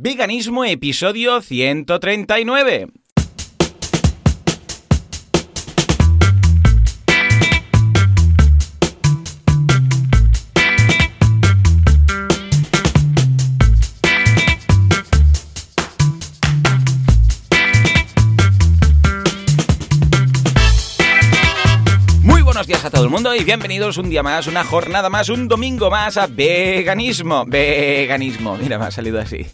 Veganismo, episodio 139. A todo el mundo y bienvenidos un día más, una jornada más, un domingo más a veganismo. Veganismo, mira, me ha salido así.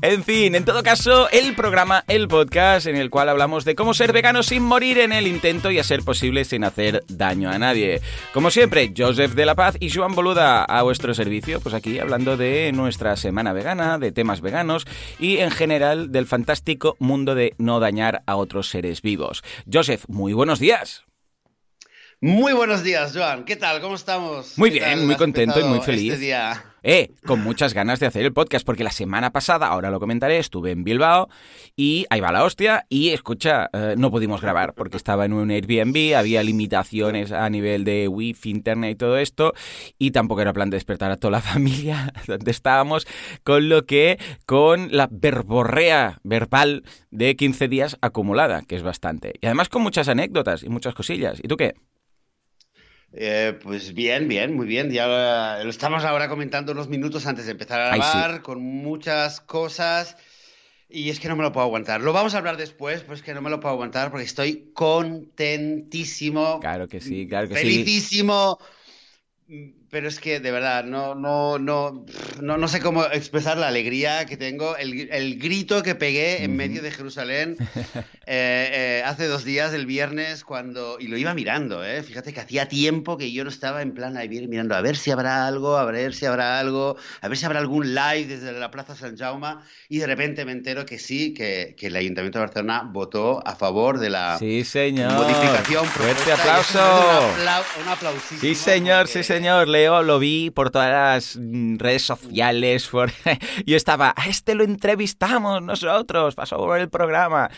En fin, en todo caso, el programa, el podcast en el cual hablamos de cómo ser vegano sin morir en el intento y a ser posible sin hacer daño a nadie. Como siempre, Joseph de la Paz y Joan Boluda a vuestro servicio, pues aquí hablando de nuestra semana vegana, de temas veganos y en general del fantástico mundo de no dañar a otros seres vivos. Joseph, muy buenos días. Muy buenos días, Joan. ¿Qué tal? ¿Cómo estamos? Muy ¿Qué bien, muy ¿Has contento y muy feliz. Este día? Eh, con muchas ganas de hacer el podcast, porque la semana pasada, ahora lo comentaré, estuve en Bilbao y ahí va la hostia. Y escucha, eh, no pudimos grabar porque estaba en un Airbnb, había limitaciones a nivel de wifi, internet y todo esto, y tampoco era plan de despertar a toda la familia donde estábamos, con lo que con la verborrea verbal de 15 días acumulada, que es bastante. Y además con muchas anécdotas y muchas cosillas. ¿Y tú qué? Eh, pues bien, bien, muy bien. Ya lo estamos ahora comentando unos minutos antes de empezar a sí. grabar, con muchas cosas. Y es que no me lo puedo aguantar. Lo vamos a hablar después, pero es que no me lo puedo aguantar porque estoy contentísimo, Claro que sí, claro que sí. felicísimo. Pero es que de verdad no, no, no, no, no sé cómo expresar la alegría que tengo, el, el grito que pegué en medio de Jerusalén eh, eh, hace dos días, el viernes, cuando. Y lo iba mirando, ¿eh? Fíjate que hacía tiempo que yo no estaba en plan ahí mirando a ver si habrá algo, a ver si habrá algo, a ver si habrá algún live desde la Plaza San Jaume. Y de repente me entero que sí, que, que el Ayuntamiento de Barcelona votó a favor de la Sí, señor. modificación. Fuerte aplauso. Un, aplau- un Sí, señor, porque- sí, señor. Lo vi por todas las mm, redes sociales. Por... Yo estaba, este lo entrevistamos nosotros, pasó por el programa.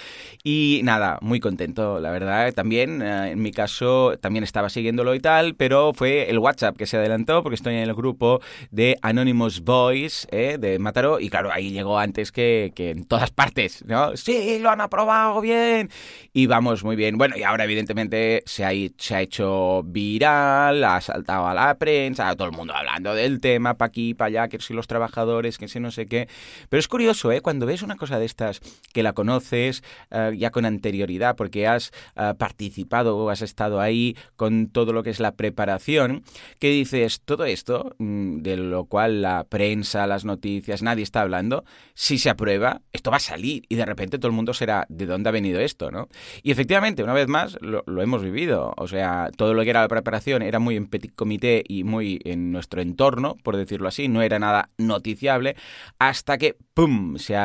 Y nada, muy contento, la verdad. También, eh, en mi caso, también estaba siguiéndolo y tal, pero fue el WhatsApp que se adelantó porque estoy en el grupo de Anonymous Boys eh, de Mataró. Y claro, ahí llegó antes que, que en todas partes, ¿no? Sí, lo han aprobado bien. Y vamos muy bien. Bueno, y ahora evidentemente se ha, se ha hecho viral, ha saltado a la prensa, todo el mundo hablando del tema, pa' aquí, pa' allá, que si los trabajadores, que si no sé qué. Pero es curioso, ¿eh? Cuando ves una cosa de estas que la conoces eh, ya con anterioridad, porque has eh, participado o has estado ahí con todo lo que es la preparación, que dices, todo esto, mm, de lo cual la prensa, las noticias, nadie está hablando, si se aprueba, esto va a salir y de repente todo el mundo será, ¿de dónde ha venido esto? ¿no? Y efectivamente, una vez más, lo, lo hemos vivido. O sea, todo lo que era la preparación era muy en petit comité y muy en nuestro entorno, por decirlo así, no era nada noticiable, hasta que, ¡pum!, se,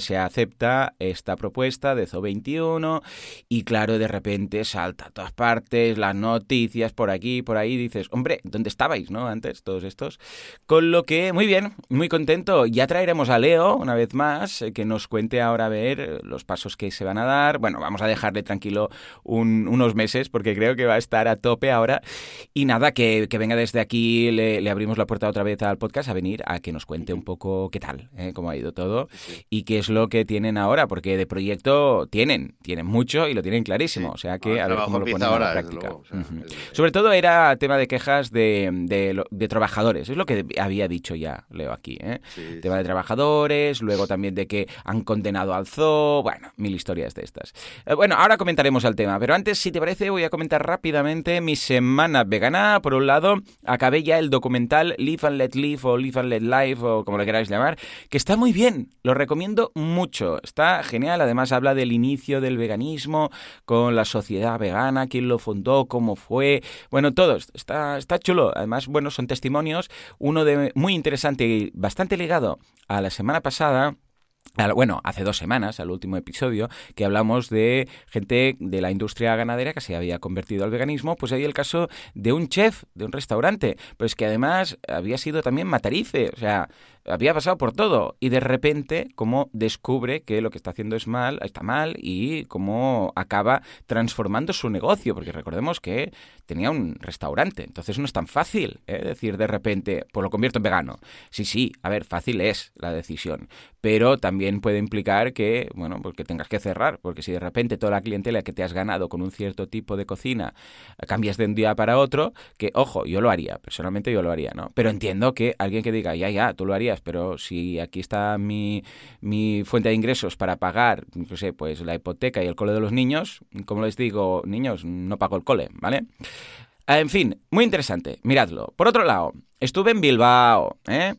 se acepta esta propuesta de ZO21 y claro, de repente salta a todas partes, las noticias por aquí, por ahí, dices, hombre, ¿dónde estabais, no? Antes, todos estos. Con lo que, muy bien, muy contento. Ya traeremos a Leo, una vez más, eh, que nos cuente ahora a ver eh, los pasos que se van a dar. Bueno, vamos a dejarle tranquilo un- unos meses, porque creo que va a estar a tope ahora. Y nada, que venga desde aquí, le, le abrimos la puerta otra vez al podcast a venir a que nos cuente un poco qué tal, eh, cómo ha ido todo y qué es lo que tienen ahora, porque de proyecto tienen, tienen mucho y lo tienen clarísimo. O sea que el a ver cómo lo ponen la ahora, desde práctica. luego, o sea, Ujú. el- Sobre todo era tema de quejas de, de trabajadores, es lo que había dicho ya, Leo, aquí. ¿eh? Sí, Tema de trabajadores, luego también de que han condenado al zoo, bueno, mil historias de estas. Eh, bueno, ahora comentaremos el tema, pero antes, si te parece, voy a comentar rápidamente mi semana vegana. Por un lado, acabé ya el documental Live and Let Live o Live and Let Live o como lo queráis llamar, que está muy bien, lo recomiendo mucho, está genial, además habla del inicio del veganismo con la sociedad vegana, quién lo fundó, cómo fue, bueno, todo, está, está chulo, además, bueno, son testimonios, uno de muy interesante y bastante ligado a la semana pasada, bueno, hace dos semanas, al último episodio, que hablamos de gente de la industria ganadera que se había convertido al veganismo, pues hay el caso de un chef de un restaurante, pues que además había sido también matarife, o sea, había pasado por todo y de repente como descubre que lo que está haciendo es mal, está mal y cómo acaba transformando su negocio, porque recordemos que tenía un restaurante, entonces no es tan fácil ¿eh? decir de repente, pues lo convierto en vegano. Sí, sí, a ver, fácil es la decisión, pero también puede implicar que, bueno, pues que tengas que cerrar, porque si de repente toda la clientela que te has ganado con un cierto tipo de cocina cambias de un día para otro, que ojo, yo lo haría, personalmente yo lo haría, ¿no? Pero entiendo que alguien que diga, ya, ya, tú lo harías, pero si aquí está mi, mi fuente de ingresos para pagar, no sé, pues la hipoteca y el cole de los niños, como les digo, niños, no pago el cole, ¿vale? En fin, muy interesante, miradlo. Por otro lado, estuve en Bilbao, ¿eh?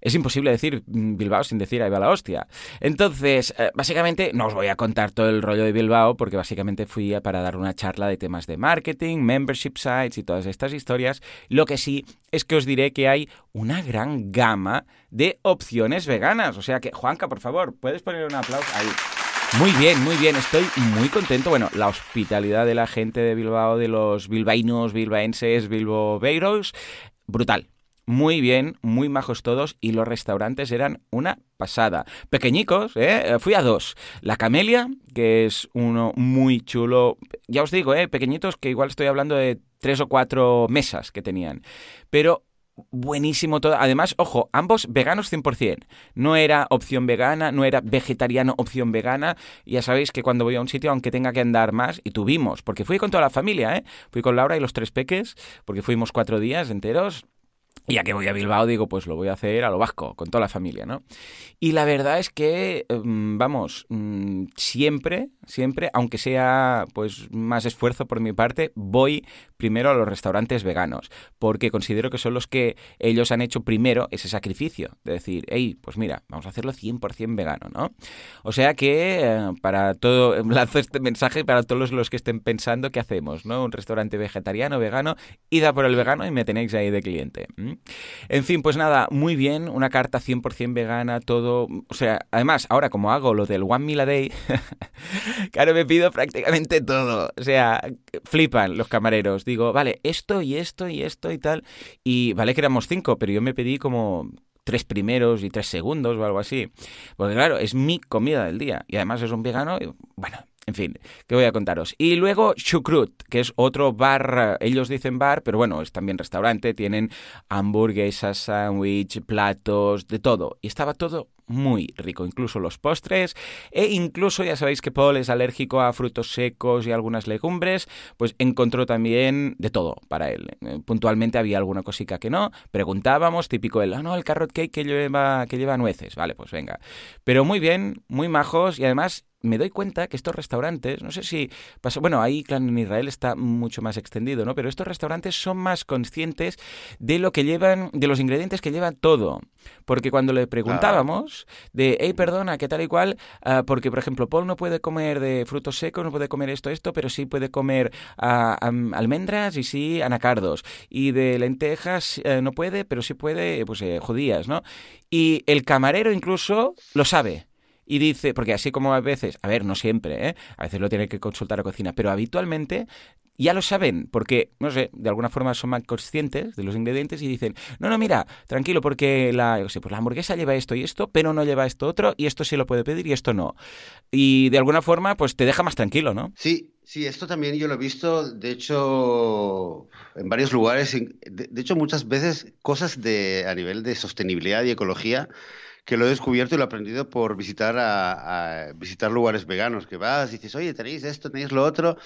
Es imposible decir Bilbao sin decir ahí va la hostia. Entonces, eh, básicamente, no os voy a contar todo el rollo de Bilbao porque básicamente fui para dar una charla de temas de marketing, membership sites y todas estas historias. Lo que sí es que os diré que hay una gran gama de opciones veganas. O sea que, Juanca, por favor, ¿puedes poner un aplauso ahí? Muy bien, muy bien, estoy muy contento. Bueno, la hospitalidad de la gente de Bilbao, de los bilbaínos, bilbaenses, bilbobeiros, brutal muy bien, muy majos todos y los restaurantes eran una pasada. Pequeñicos, ¿eh? Fui a dos. La Camelia, que es uno muy chulo. Ya os digo, ¿eh? Pequeñitos que igual estoy hablando de tres o cuatro mesas que tenían. Pero buenísimo todo. Además, ojo, ambos veganos 100%. No era opción vegana, no era vegetariano opción vegana. Ya sabéis que cuando voy a un sitio, aunque tenga que andar más, y tuvimos, porque fui con toda la familia, ¿eh? Fui con Laura y los tres peques, porque fuimos cuatro días enteros. Y ya que voy a Bilbao, digo, pues lo voy a hacer a lo vasco, con toda la familia, ¿no? Y la verdad es que, em, vamos, mm, siempre, siempre, aunque sea pues más esfuerzo por mi parte, voy primero a los restaurantes veganos, porque considero que son los que ellos han hecho primero ese sacrificio, de decir, hey, pues mira, vamos a hacerlo 100% vegano, ¿no? O sea que, eh, para todo, lanzo este mensaje para todos los que estén pensando qué hacemos, ¿no? Un restaurante vegetariano, vegano, ida por el vegano y me tenéis ahí de cliente. En fin, pues nada, muy bien, una carta 100% vegana, todo, o sea, además, ahora como hago lo del One Meal a Day, claro, me pido prácticamente todo, o sea, flipan los camareros, digo, vale, esto y esto y esto y tal, y vale que éramos cinco, pero yo me pedí como tres primeros y tres segundos o algo así. Porque claro, es mi comida del día. Y además es un vegano. Y, bueno, en fin, ¿qué voy a contaros? Y luego Chukrut, que es otro bar, ellos dicen bar, pero bueno, es también restaurante, tienen hamburguesas, sándwich, platos, de todo. Y estaba todo muy rico, incluso los postres e incluso ya sabéis que Paul es alérgico a frutos secos y algunas legumbres, pues encontró también de todo para él. Eh, puntualmente había alguna cosica que no, preguntábamos, típico el, ah, no, el carrot cake que lleva, que lleva nueces, vale, pues venga. Pero muy bien, muy majos y además me doy cuenta que estos restaurantes, no sé si pasa, bueno, ahí claro, en Israel está mucho más extendido, ¿no? Pero estos restaurantes son más conscientes de lo que llevan, de los ingredientes que llevan todo. Porque cuando le preguntábamos de, hey, perdona, ¿qué tal y cual? Ah, porque, por ejemplo, Paul no puede comer de frutos secos, no puede comer esto, esto, pero sí puede comer ah, almendras y sí anacardos. Y de lentejas eh, no puede, pero sí puede, pues, eh, judías, ¿no? Y el camarero incluso lo sabe y dice, porque así como a veces, a ver, no siempre, ¿eh? a veces lo tiene que consultar a cocina, pero habitualmente ya lo saben, porque, no sé, de alguna forma son más conscientes de los ingredientes y dicen, no, no, mira, tranquilo, porque la, yo sé, pues la hamburguesa lleva esto y esto, pero no lleva esto otro, y esto sí lo puede pedir y esto no. Y de alguna forma, pues te deja más tranquilo, ¿no? Sí, sí, esto también yo lo he visto, de hecho, en varios lugares, de, hecho, muchas veces cosas de, a nivel de sostenibilidad y ecología que lo he descubierto y lo he aprendido por visitar a, visitar lugares veganos, que vas y dices, oye, tenéis esto, tenéis lo otro,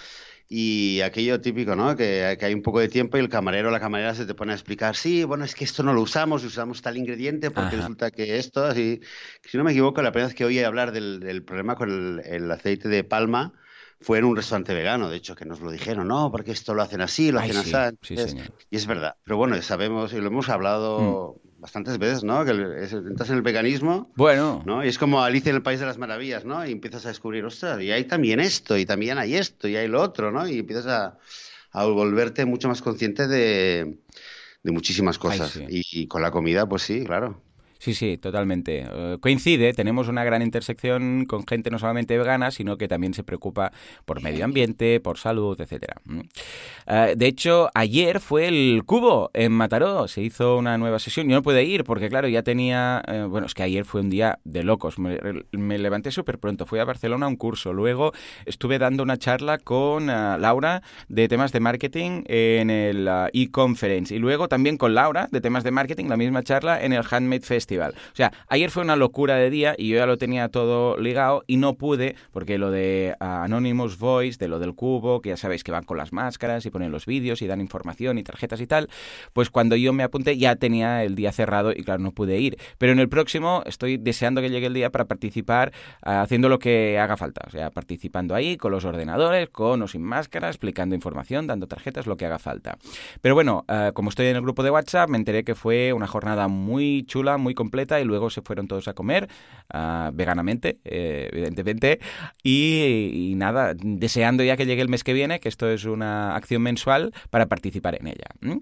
y aquello típico, ¿no? Que, hay un poco de tiempo y el camarero o la camarera se te pone a explicar, sí, bueno, es que esto no lo usamos, usamos tal ingrediente porque resulta que esto, así, si no me equivoco, la primera vez que oí hablar del, problema con el, aceite de palma fue en un restaurante vegano, de hecho, que nos lo dijeron, no, porque esto lo hacen así, lo hacen así. y es verdad, pero bueno, sabemos y lo hemos hablado... Mm bastantes veces, ¿no? Que entras en el veganismo. Bueno. ¿no? Y es como Alicia en el País de las Maravillas, ¿no? Y empiezas a descubrir, ostras, y hay también esto, y también hay esto, y hay lo otro, ¿no? Y empiezas a, a volverte mucho más consciente de, de muchísimas cosas. y, con la comida, pues sí, claro. Sí, sí, totalmente. Eh, coincide, tenemos una gran intersección con gente no solamente vegana, sino que también se preocupa por medio ambiente, por salud, etcétera. Eh, de hecho, ayer fue el Cubo en Mataró, se hizo una nueva sesión. Yo no pude ir porque, claro, ya tenía... Eh, bueno, es que ayer fue un día de locos. Me, levanté súper pronto, fui a Barcelona a un curso. Luego estuve dando una charla con Laura de temas de marketing en el e-conference. Y luego también con Laura de temas de marketing, la misma charla en el Handmade O sea, ayer fue una locura de día y yo ya lo tenía todo ligado y no pude, porque lo de ah, Anonymous Voice, de lo del cubo, que ya sabéis que van con las máscaras y ponen los vídeos y dan información y tarjetas y tal, pues cuando yo me apunté ya tenía el día cerrado y claro, no pude ir. Pero en el próximo estoy deseando que llegue el día para participar ah, haciendo lo que haga falta, o sea, participando ahí con los ordenadores, con o sin máscara, explicando información, dando tarjetas, lo que haga falta. Pero bueno, ah, como estoy en el grupo de WhatsApp, me enteré que fue una jornada muy chula, muy completa y luego se fueron todos a comer uh, veganamente, eh, evidentemente. Y, y, nada, deseando ya que llegue el mes que viene, que esto es una acción mensual para participar en ella.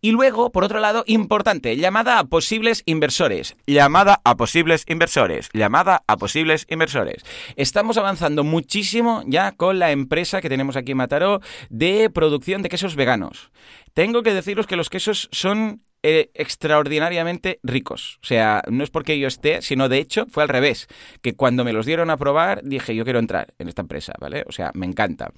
Y luego, por otro lado, importante, llamada a posibles inversores. Llamada a posibles inversores. Llamada a posibles inversores. Estamos avanzando muchísimo ya con la empresa que tenemos aquí en Mataró de producción de quesos veganos. Tengo que deciros que los quesos son eh, extraordinariamente ricos. O sea, no es porque yo esté, sino de hecho fue al revés. Que cuando me los dieron a probar, dije, yo quiero entrar en esta empresa, ¿vale? O sea, me encanta.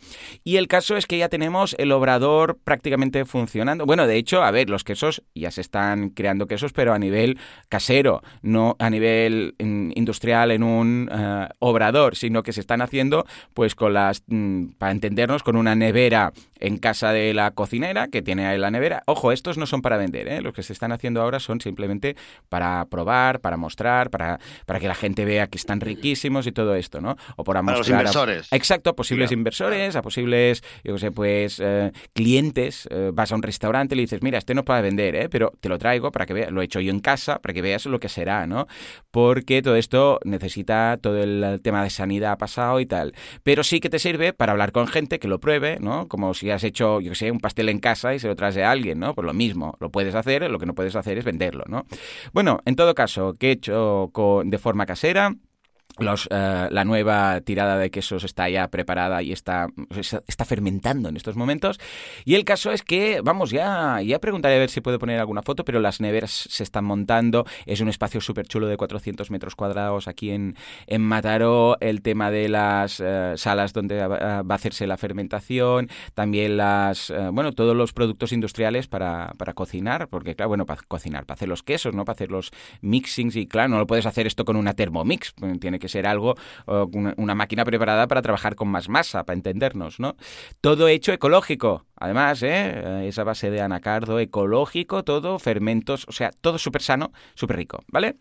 Y el caso es que ya tenemos el obrador prácticamente funcionando. Bueno, de hecho, a ver, los quesos ya se están creando quesos, pero a nivel casero, no a nivel mm, industrial en un eh, obrador, sino que se están haciendo, pues con las, mm, para entendernos, con una nevera en casa de la cocinera que tiene ahí la nevera. Ojo, estos no son para vender, ¿eh? Que se están haciendo ahora son simplemente para probar, para mostrar, para, para que la gente vea que están riquísimos y todo esto, ¿no? O para, mostrar los inversores. exacto, a posibles inversores, a posibles, yo sé, pues eh, clientes. Eh, vas a un restaurante y le dices, mira, este no puede vender, ¿eh? pero te lo traigo para que veas, lo he hecho yo en casa, para que veas lo que será, ¿no? Porque todo esto necesita todo el tema de sanidad pasado y tal. Pero sí que te sirve para hablar con gente que lo pruebe, ¿no? Como si has hecho, yo sé, un pastel en casa y se lo traes a alguien, ¿no? Pues lo mismo, lo puedes hacer lo que no puedes hacer es venderlo, ¿no? Bueno, en todo caso, que he hecho de forma casera, los, eh, la nueva tirada de quesos está ya preparada y está, está fermentando en estos momentos. Y el caso es que, vamos, ya, ya preguntaré a ver si puedo poner alguna foto, pero las neveras se están montando. Es un espacio súper chulo de 400 metros cuadrados aquí en, en Mataró. El tema de las eh, salas donde va a hacerse la fermentación. También las, eh, bueno, todos los productos industriales para, para cocinar. Porque, claro, bueno, para cocinar, para hacer los quesos, ¿no? Para hacer los mixings. Y, claro, no lo puedes hacer esto con una Thermomix. Tiene ser algo, una, máquina preparada para trabajar con más masa, para entendernos, ¿no? Todo hecho ecológico, además, ¿eh? Esa base de anacardo ecológico, todo, fermentos, o sea, todo súper sano, súper rico, ¿vale?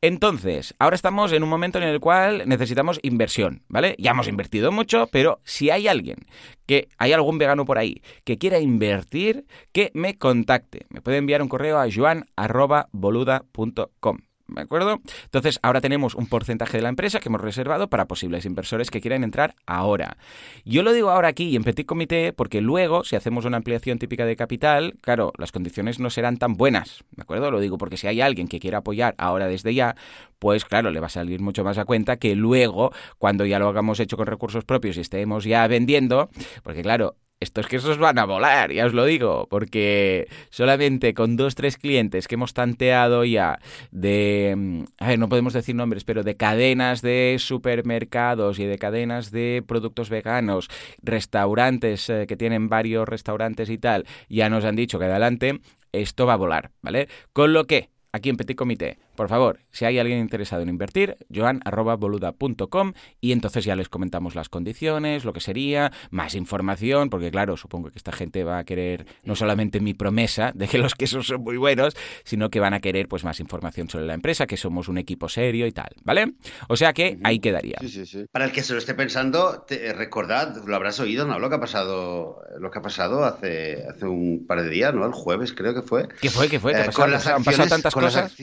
Entonces, ahora estamos en un momento en el cual necesitamos inversión, ¿vale? Ya hemos invertido mucho, pero si hay alguien que hay algún vegano por ahí que quiera invertir, que me contacte. Me puede enviar un correo a joan.boluda.com. ¿De acuerdo? Entonces, ahora tenemos un porcentaje de la empresa que hemos reservado para posibles inversores que quieran entrar ahora. Yo lo digo ahora aquí y en petit comité porque luego, si hacemos una ampliación típica de capital, claro, las condiciones no serán tan buenas. ¿De acuerdo? Lo digo porque si hay alguien que quiera apoyar ahora desde ya, pues claro, le va a salir mucho más a cuenta que luego, cuando ya lo hagamos hecho con recursos propios y estemos ya vendiendo, porque claro, estos quesos van a volar, ya os lo digo, porque solamente con dos, tres clientes que hemos tanteado ya de, mm, a ver, no podemos decir nombres, pero de cadenas de supermercados y de cadenas de productos veganos, restaurantes eh, que tienen varios restaurantes y tal, ya nos han dicho que adelante, esto va a volar, ¿vale? Con lo que, aquí en Petit Comité, por favor, si hay alguien interesado en invertir, joan.boluda.com y entonces ya les comentamos las condiciones, lo que sería, más información, porque claro, supongo que esta gente va a querer no solamente mi promesa de que los quesos son muy buenos, sino que van a querer pues más información sobre la empresa, que somos un equipo serio y tal, ¿vale? O sea que ahí quedaría. Sí, sí, sí. Para el que se lo esté pensando, te, recordad, lo habrás oído, ¿no? Lo que ha pasado, lo que ha pasado hace, hace un par de días, ¿no? El jueves creo que fue. ¿Qué fue? ¿Qué fue? ¿Qué eh, con las han pasado tantas cosas.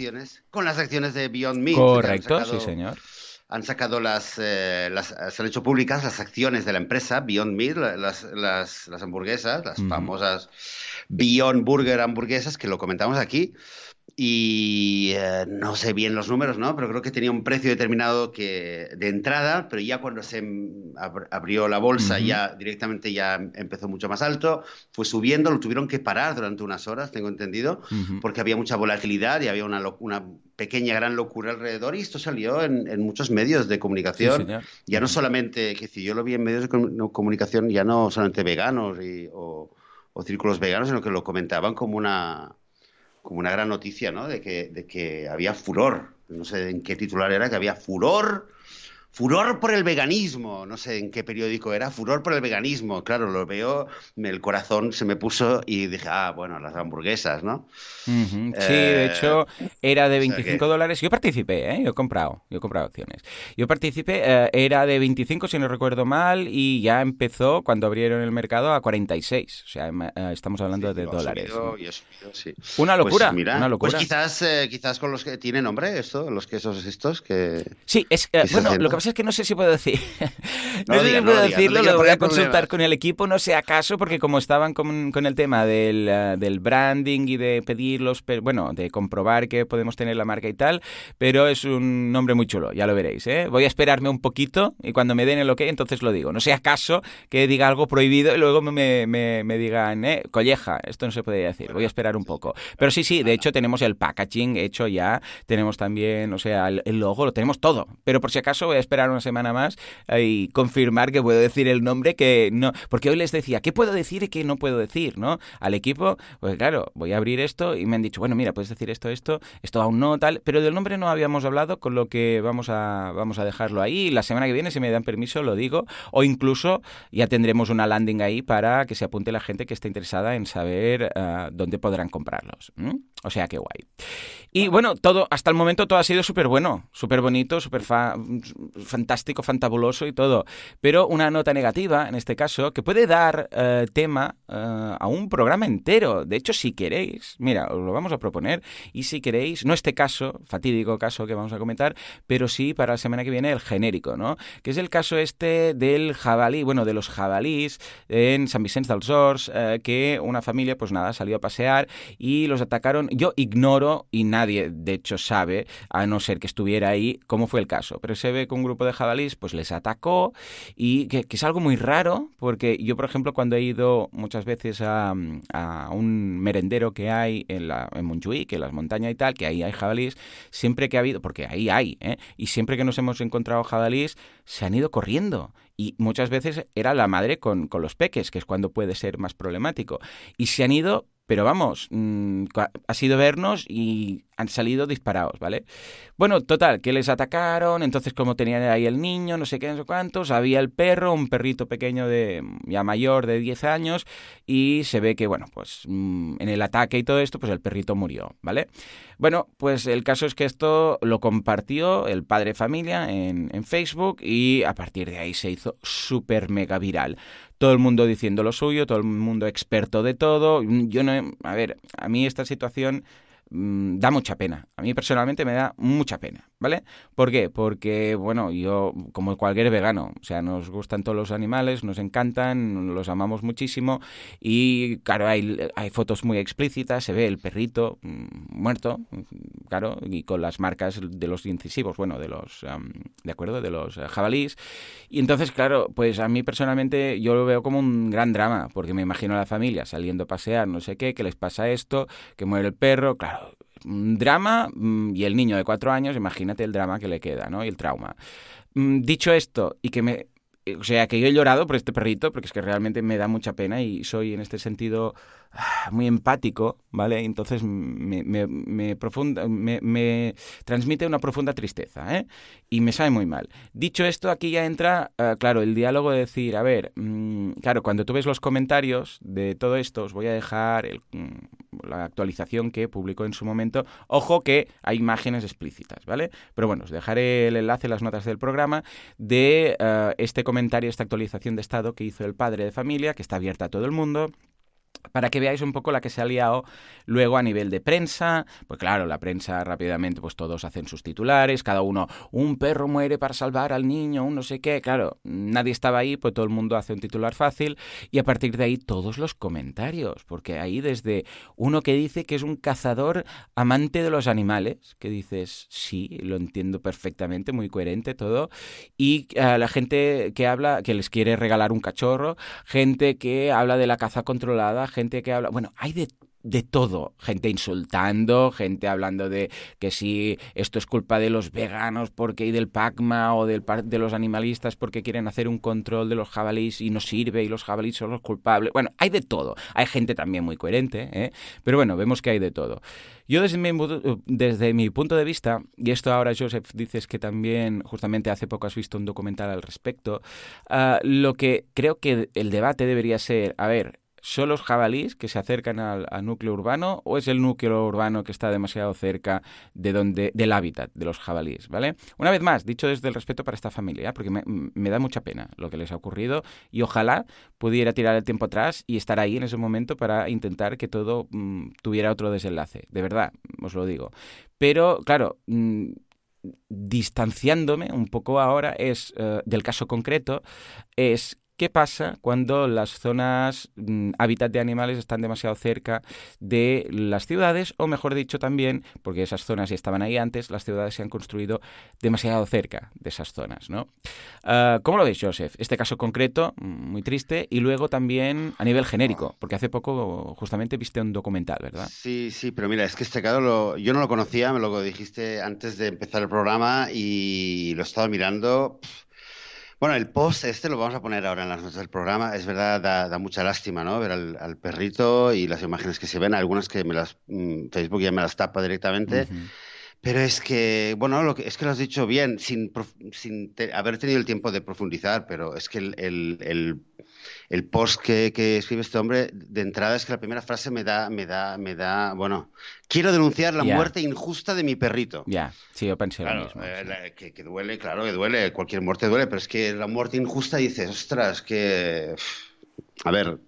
con las acciones de Beyond Meat. Correcto, sí, señor. Han sacado las, eh, las, se han hecho públicas las acciones de la empresa Beyond Meat, las, las, las hamburguesas, las famosas Beyond Burger hamburguesas, que lo comentamos aquí. Y eh, no sé bien los números, ¿no? Pero creo que tenía un precio determinado que, de entrada, pero ya cuando se abrió la bolsa ya directamente ya empezó mucho más alto, fue subiendo, lo tuvieron que parar durante unas horas, tengo entendido, porque había mucha volatilidad y había una, una pequeña gran locura alrededor y esto salió en, muchos medios de comunicación. ya no solamente, que si yo lo vi en medios de comunicación ya no solamente veganos o, o círculos veganos, sino que lo comentaban como una como una gran noticia, ¿no? De que, de que había furor, no sé en qué titular era, que había furor Furor por el veganismo, no sé en qué periódico era, Furor por el veganismo. Claro, lo veo, el corazón se me puso y dije, ah, bueno, las hamburguesas, ¿no? Sí, de eh, hecho, era de 25 dólares. Yo participé, ¿eh? Yo he comprado, yo he comprado acciones. Yo participé, eh, era de 25, si no recuerdo mal, y ya empezó cuando abrieron el mercado a 46. O sea, eh, estamos hablando de dólares. Una pues locura, una pues locura. Pues quizás, quizás con los que tiene nombre esto, los quesos estos que... Sí, es, bueno, lo que pasa es que no sé si puedo decir. no, sé si puedo decirlo, lo voy a consultar con el equipo, no sé acaso, porque como estaban con, con el tema del, eh, del, branding y de pedirlos, bueno, de comprobar que podemos tener la marca y tal, pero es un nombre muy chulo, ya lo veréis. ¿eh? Voy a esperarme un poquito y cuando me den el ok, entonces lo digo. No sé acaso que diga algo prohibido y luego me, me, me digan, eh, colleja, esto no se puede decir, voy a esperar un poco. Pero sí, sí, de hecho tenemos el packaging hecho ya, tenemos también, o sea, el, el logo, lo tenemos todo, pero por si acaso voy a esperar una semana más y confirmar que puedo decir el nombre que no. Porque hoy les decía, ¿qué puedo decir y qué no puedo decir? ¿no? Al equipo, pues claro, voy a abrir esto y me han dicho, bueno, mira, puedes decir esto, esto, esto aún no, tal. Pero del nombre no habíamos hablado, con lo que vamos a, vamos a dejarlo ahí. La semana que viene, si me dan permiso, lo digo. O incluso ya tendremos una landing ahí para que se apunte la gente que esté interesada en saber ah, dónde podrán comprarlos. O sea, qué guay. Y bueno, todo, hasta el momento todo ha sido súper bueno, súper bonito, súper fantástico, fantabuloso y todo. Pero una nota negativa, en este caso, que puede dar eh, tema eh, a un programa entero. De hecho, si queréis, mira, os lo vamos a proponer, y si queréis, no este caso, fatídico caso que vamos a comentar, pero sí para la semana que viene el genérico, ¿no? Que es el caso este del jabalí, bueno, de los jabalís en San Vicente del Sors, eh, que una familia, pues nada, salió a pasear y los atacaron. Yo ignoro y nadie de hecho sabe, a no ser que estuviera ahí, cómo fue el caso. Pero se ve un grupo de jabalíes pues les atacó y que, es algo muy raro, porque yo, por ejemplo, cuando he ido muchas veces a, un merendero que hay en, la, en Montjuic, en las montañas y tal, que ahí hay jabalíes, siempre que ha habido, porque ahí hay, ¿eh? y siempre que nos hemos encontrado jabalíes, se han ido corriendo y muchas veces era la madre con, con, los peques, que es cuando puede ser más problemático. Y se han ido pero vamos, mm, ha sido vernos y han salido disparados, ¿vale? Bueno, total, que les atacaron, entonces como tenían ahí el niño, no sé qué, no sé cuántos, había el perro, un perrito pequeño de ya mayor de 10 años y se ve que, bueno, pues mm, en el ataque y todo esto, pues el perrito murió, ¿vale? Bueno, pues el caso es que esto lo compartió el padre familia en, en Facebook y a partir de ahí se hizo súper mega viral todo el mundo diciendo lo suyo, todo el mundo experto de todo. Yo no, a ver, a mí esta situación da mucha pena. A mí personalmente me da mucha pena, ¿vale? ¿Por qué? Porque, bueno, yo, como cualquier vegano, o sea, nos gustan todos los animales, nos encantan, los amamos muchísimo y, claro, hay, fotos muy explícitas, se ve el perrito mm, muerto, claro, y con las marcas de los incisivos, bueno, de los, ¿de acuerdo? De los eh, jabalíes. Y entonces, claro, pues a mí personalmente yo lo veo como un gran drama, porque me imagino a la familia saliendo a pasear, no sé qué, que les pasa esto, que muere el perro, claro, drama mm, y el niño de cuatro años, imagínate el drama que le queda, ¿no? Y el trauma. Mm, dicho esto, y que me... O sea, que yo he llorado por este perrito, porque es que realmente me da mucha pena y soy en este sentido ah, muy empático, ¿vale? Entonces me, me, profunda, me, transmite una profunda tristeza, ¿eh? Y me sabe muy mal. Dicho esto, aquí ya entra, ah, claro, el diálogo de decir, a ver, mm, claro, cuando tú ves los comentarios de todo esto, os voy a dejar el, la actualización que publicó en su momento. Ojo que hay imágenes explícitas, ¿vale? Pero bueno, os dejaré el enlace en las notas del programa de eh, este comentario, esta actualización de estado que hizo el padre de familia, que está abierta a todo el mundo para que veáis un poco la que se ha liado luego a nivel de prensa. Pues claro, la prensa rápidamente, pues todos hacen sus titulares, cada uno, un perro muere para salvar al niño, un no sé qué. Claro, nadie estaba ahí, pues todo el mundo hace un titular fácil y a partir de ahí todos los comentarios, porque ahí desde uno que dice que es un cazador amante de los animales, que dices, sí, lo entiendo perfectamente, muy coherente todo, y eh, la gente que habla, que les quiere regalar un cachorro, gente que habla de la caza controlada, gente que habla, bueno, hay de de todo, gente insultando, gente hablando de que si esto es culpa de los veganos porque y del PACMA o del de los animalistas porque quieren hacer un control de los jabalíes y no sirve y los jabalíes son los culpables. Bueno, hay de todo. Hay gente también muy coherente, ¿eh? pero bueno, vemos que hay de todo. Yo desde mi, desde mi punto de vista, y esto ahora Joseph dices que también justamente hace poco has visto un documental al respecto, ah, lo que creo que el debate debería ser, a ver, ¿Son los jabalíes que se acercan al, núcleo urbano o es el núcleo urbano que está demasiado cerca de donde, del hábitat de los jabalíes? ¿vale? Una vez más, dicho desde el respeto para esta familia, porque me, da mucha pena lo que les ha ocurrido y ojalá pudiera tirar el tiempo atrás y estar ahí en ese momento para intentar que todo mm, tuviera otro desenlace. De verdad, os lo digo. Pero, claro, mm, distanciándome un poco ahora es eh, del caso concreto es ¿Qué pasa cuando las zonas mm, hábitat de animales están demasiado cerca de las ciudades? O mejor dicho también, porque esas zonas ya estaban ahí antes, las ciudades se han construido demasiado cerca de esas zonas, ¿no? Ah, ¿Cómo lo ves, Joseph? Este caso concreto, mm, muy triste, y luego también a nivel genérico, porque hace poco justamente viste un documental, ¿verdad? Sí, sí, pero mira, es que este caso yo no lo conocía, me lo dijiste antes de empezar el programa y lo he estado mirando. Bueno, el post este lo vamos a poner ahora en las notas del programa. Es verdad, da, mucha lástima, ¿no? Ver al, perrito y las imágenes que se ven, algunas que me las mm, Facebook ya me las tapa directamente. Pero es que, bueno, lo que, es que lo has dicho bien, sin, sin haber tenido el tiempo de profundizar, pero es que el el post que, escribe este hombre, de entrada es que la primera frase me da, me da, me da, bueno, quiero denunciar la muerte injusta de mi perrito. Ya, sí, yo pensé lo mismo. Eh, que, duele, claro que duele, cualquier muerte duele, pero es que la muerte injusta dices, ostras, que, a ver,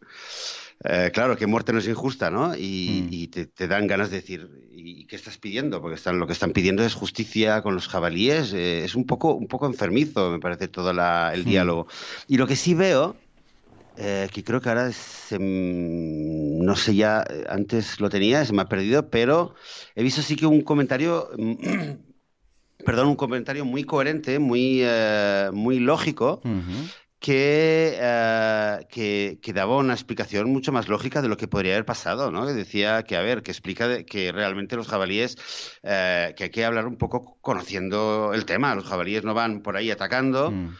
eh, claro, que muerte no es injusta, ¿no? Y, hmm. te, dan ganas de decir, ¿y qué estás pidiendo? Porque están, lo que están pidiendo es justicia con los jabalíes. Eh, es un poco, un poco enfermizo, me parece, todo el hmm. diálogo. Y lo que sí veo eh, que creo que ahora no sé ya, antes lo tenía, se me ha perdido, pero he visto sí que un comentario, perdón, un comentario muy coherente, muy, eh, muy lógico. Que, eh, que, que, daba una explicación mucho más lógica de lo que podría haber pasado, ¿no? Que decía que, a ver, que explica que realmente los jabalíes, que hay que hablar un poco conociendo el tema, los jabalíes no van por ahí atacando, mm.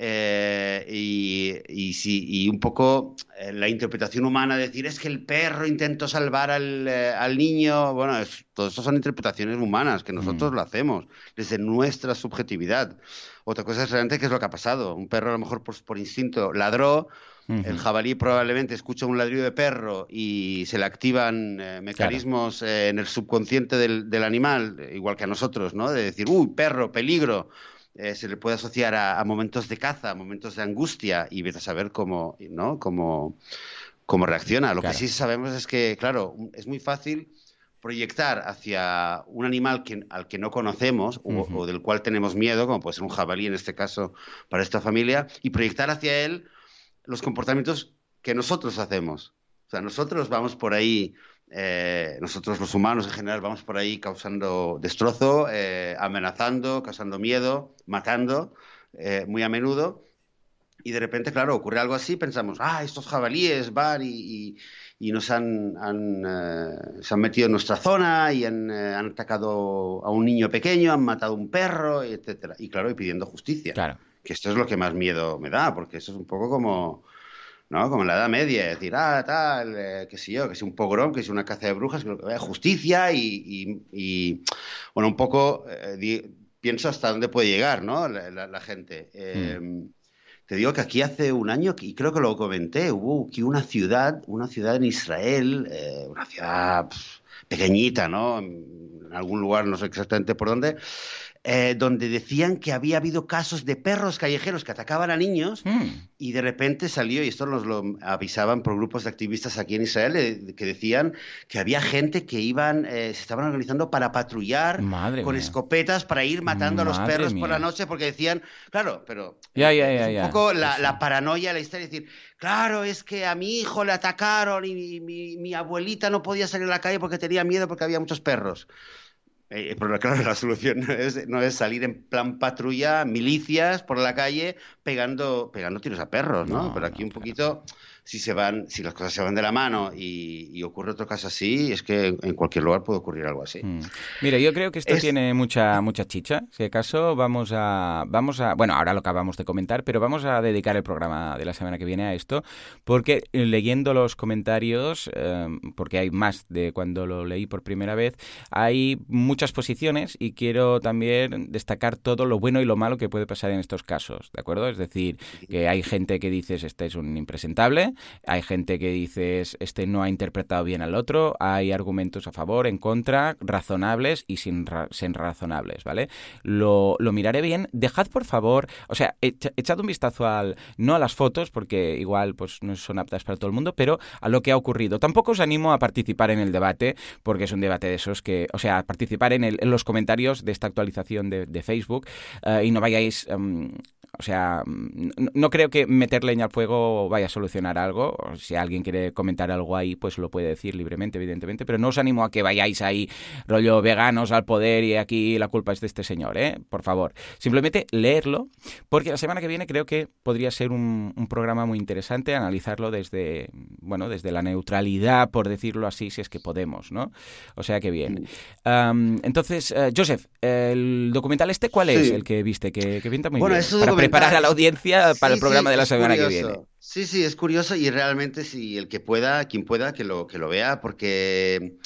Eh, y, y, un poco eh, la interpretación humana, decir es que el perro intentó salvar al, eh, niño, bueno, es, todo eso son interpretaciones humanas, que nosotros mm. lo hacemos desde nuestra subjetividad. Otra cosa es realmente qué es lo que ha pasado. Un perro a lo mejor por, instinto ladró, el jabalí probablemente escucha un ladrillo de perro y se le activan mecanismos en el subconsciente del, del, animal, igual que a nosotros, ¿no? De decir, uy, perro, peligro. Eh, se le puede asociar a, momentos de caza, a momentos de angustia y vete a saber cómo, ¿no? cómo, cómo reacciona. Lo que sí sabemos es que, claro, es muy fácil proyectar hacia un animal que, al que no conocemos o, del cual tenemos miedo, como puede ser un jabalí en este caso para esta familia, y proyectar hacia él los comportamientos que nosotros hacemos. O sea, nosotros vamos por ahí eh, nosotros los humanos en general vamos por ahí causando destrozo, eh, amenazando, causando miedo, matando, eh, muy a menudo. Y de repente, claro, ocurre algo así, pensamos, ah, estos jabalíes van y, nos han, se han metido en nuestra zona y han, atacado a un niño pequeño, han matado a un perro, etcétera. Y claro, y pidiendo justicia. Claro. Que esto es lo que más miedo me da, porque eso es un poco como ¿no? Como en la Edad Media, decir, ah, tal, eh, qué sé yo, que es un pogrom, que es una caza de brujas, que haya justicia y, bueno, un poco eh, pienso hasta dónde puede llegar, ¿no? La, gente. Em, te digo que aquí hace un año, y creo que lo comenté, hubo aquí una ciudad, una ciudad en Israel, eh, una ciudad pequeñita, ¿no? En algún lugar, no sé exactamente por dónde, eh, donde decían que había habido casos de perros callejeros que atacaban a niños Mm. y de repente salió, y esto nos lo avisaban por grupos de activistas aquí en Israel, eh, que decían que había gente que iban, eh, se estaban organizando para patrullar Madre con mía. escopetas para ir matando a los perros por la noche porque decían, claro, pero Ya, ya, ya, es un poco la, paranoia, la historia, es decir, claro, es que a mi hijo le atacaron y mi, mi- mi abuelita no podía salir a la calle porque tenía miedo porque había muchos perros. Eh, pero claro, la solución no es, no es salir en plan patrulla, milicias por la calle pegando, pegando tiros a perros, ¿no? No, pero aquí no, un claro. Si se van, si las cosas se van de la mano y, y ocurre otro caso así, es que en cualquier lugar puede ocurrir algo así. Mm. Mira, yo creo que esto Es- tiene mucha mucha chicha. Si acaso vamos a vamos a bueno, ahora lo acabamos de comentar, pero vamos a dedicar el programa de la semana que viene a esto, porque eh, leyendo los comentarios, eh, porque hay más de cuando lo leí por primera vez, hay muchas posiciones y quiero también destacar todo lo bueno y lo malo que puede pasar en estos casos, ¿de acuerdo? Es decir, que hay gente que dices este es un impresentable, hay gente que dices este no ha interpretado bien al otro, hay argumentos a favor, en contra, razonables y sin, sin razonables, ¿vale? Lo, lo miraré bien. Dejad por favor, o sea, echa- echad un vistazo al, no a las fotos, porque igual pues no son aptas para todo el mundo, pero a lo que ha ocurrido. Tampoco os animo a participar en el debate, porque es un debate de esos que, o sea, participar en, los comentarios de esta actualización de, de Facebook eh, y no vayáis... em, o sea, mm, no, no creo que meter leña al fuego vaya a solucionar algo. Si alguien quiere comentar algo ahí, pues lo puede decir libremente, evidentemente. Pero no os animo a que vayáis ahí, rollo veganos al poder y aquí la culpa es de este señor, ¿eh? Por favor. Simplemente leerlo, porque la semana que viene creo que podría ser un, un programa muy interesante, analizarlo desde, bueno, desde la neutralidad, por decirlo así, si es que podemos, ¿no? O sea que bien. Entonces, eh, Joseph, ¿el documental este cuál es? Sí. El que viste, que, que pinta muy Bueno, bien. Para preparar a la audiencia para el Sí, programa sí, de la semana que viene. Sí, sí, es curioso y realmente si el que pueda, quien pueda, que lo, que lo vea, porque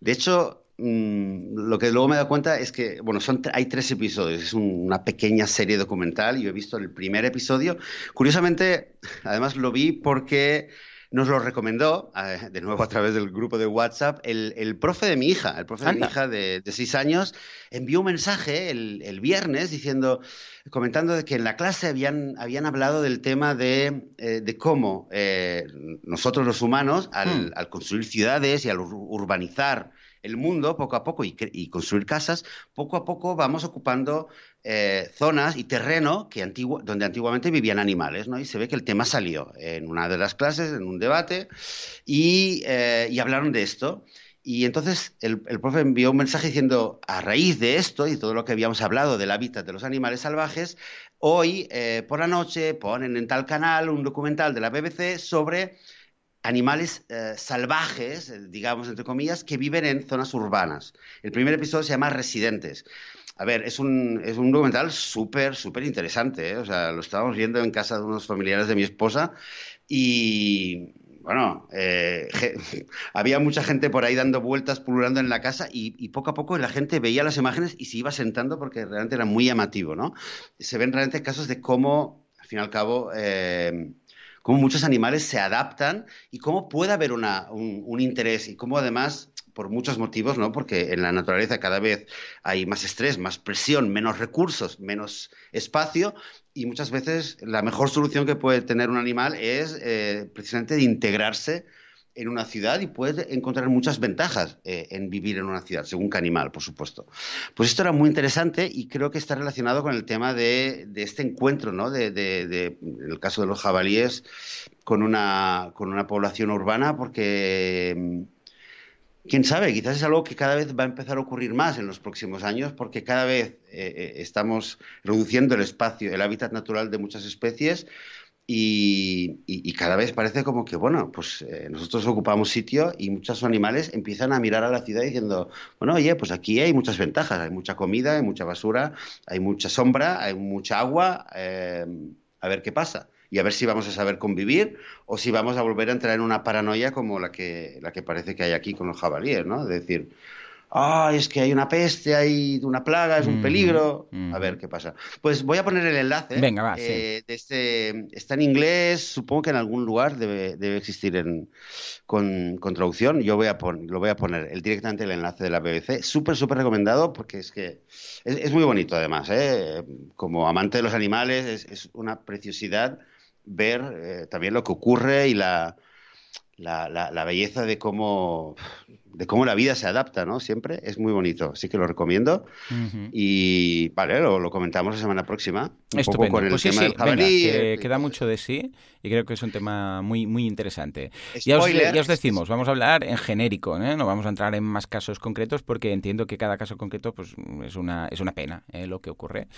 de hecho mm, lo que luego me he dado cuenta es que, bueno, son, hay tres episodios, es un- una pequeña serie documental y yo he visto el primer episodio. Curiosamente, además lo vi porque nos lo recomendó, eh, de nuevo a través del grupo de WhatsApp, el, el profe de mi hija, el profe de mi hija de, de seis años, envió un mensaje el, el viernes diciendo, comentando de que en la clase habían, habían hablado del tema de, eh, de cómo eh, nosotros los humanos, al, Hmm. al construir ciudades y al ur- urbanizar el mundo poco a poco y, construir casas, poco a poco vamos ocupando eh, zonas y terreno donde antiguamente vivían animales, ¿no? Y se ve que el tema salió en una de las clases, en un debate, y, eh, y hablaron de esto. Y entonces el, el profe envió un mensaje diciendo, a raíz de esto y todo lo que habíamos hablado del hábitat de los animales salvajes, hoy eh, por la noche ponen en tal canal un documental de la BBC sobre animales eh, salvajes, eh, digamos entre comillas, que viven en zonas urbanas. El primer episodio se llama Residentes. A ver, es un, es un documental súper, súper interesante. ¿eh? O sea, lo estábamos viendo en casa de unos familiares de mi esposa y, bueno, eh, je- había mucha gente por ahí dando vueltas, pululando en la casa y, y poco a poco la gente veía las imágenes y se iba sentando porque realmente era muy llamativo, ¿no? Se ven realmente casos de cómo, al fin y al cabo, eh, cómo muchos animales se adaptan y cómo puede haber un interés y cómo además, por muchos motivos, ¿no? Porque en la naturaleza cada vez hay más estrés, más presión, menos recursos, menos espacio y muchas veces la mejor solución que puede tener un animal es eh, precisamente de integrarse en una ciudad y puede encontrar muchas ventajas eh, en vivir en una ciudad, según qué animal, por supuesto. Pues esto era muy interesante y creo que está relacionado con el tema de, este encuentro, ¿no? De, caso de los jabalíes, con una, con una población urbana, porque mm, quién sabe, quizás es algo que cada vez va a empezar a ocurrir más en los próximos años, porque cada vez eh, eh, estamos reduciendo el espacio, el hábitat natural de muchas especies. Y, cada vez parece como que, bueno, pues eh, nosotros ocupamos sitio y muchos animales empiezan a mirar a la ciudad diciendo, bueno, oye, pues aquí hay muchas ventajas, hay mucha comida, hay mucha basura, hay mucha sombra, hay mucha agua, eh, a ver qué pasa. Y a ver si vamos a saber convivir o si vamos a volver a entrar en una paranoia como la que, la que parece que hay aquí con los jabalíes, ¿no? Es decir, ah, es que hay una peste, hay una plaga, es un peligro. A ver qué pasa. Pues voy a poner el enlace. Venga, va, eh, este, está en inglés, supongo que en algún lugar debe, debe existir en, con, traducción. Yo voy a lo voy a poner el, directamente el enlace de la BBC. Súper, súper recomendado porque es que es, muy bonito además. ¿eh? Como amante de los animales, es, una preciosidad ver eh, también lo que ocurre y la, la, la, belleza de cómo, de cómo la vida se adapta, ¿no? Siempre es muy bonito, así que lo recomiendo. Y vale, lo, comentamos la semana próxima. Un poco con el pues tema del jabalí. que, queda mucho de sí y creo que es un tema muy, muy interesante. Ya os, ya os, decimos, vamos a hablar en genérico, ¿eh? no vamos a entrar en más casos concretos porque entiendo que cada caso concreto pues, es, una, es una pena ¿eh? lo que ocurre.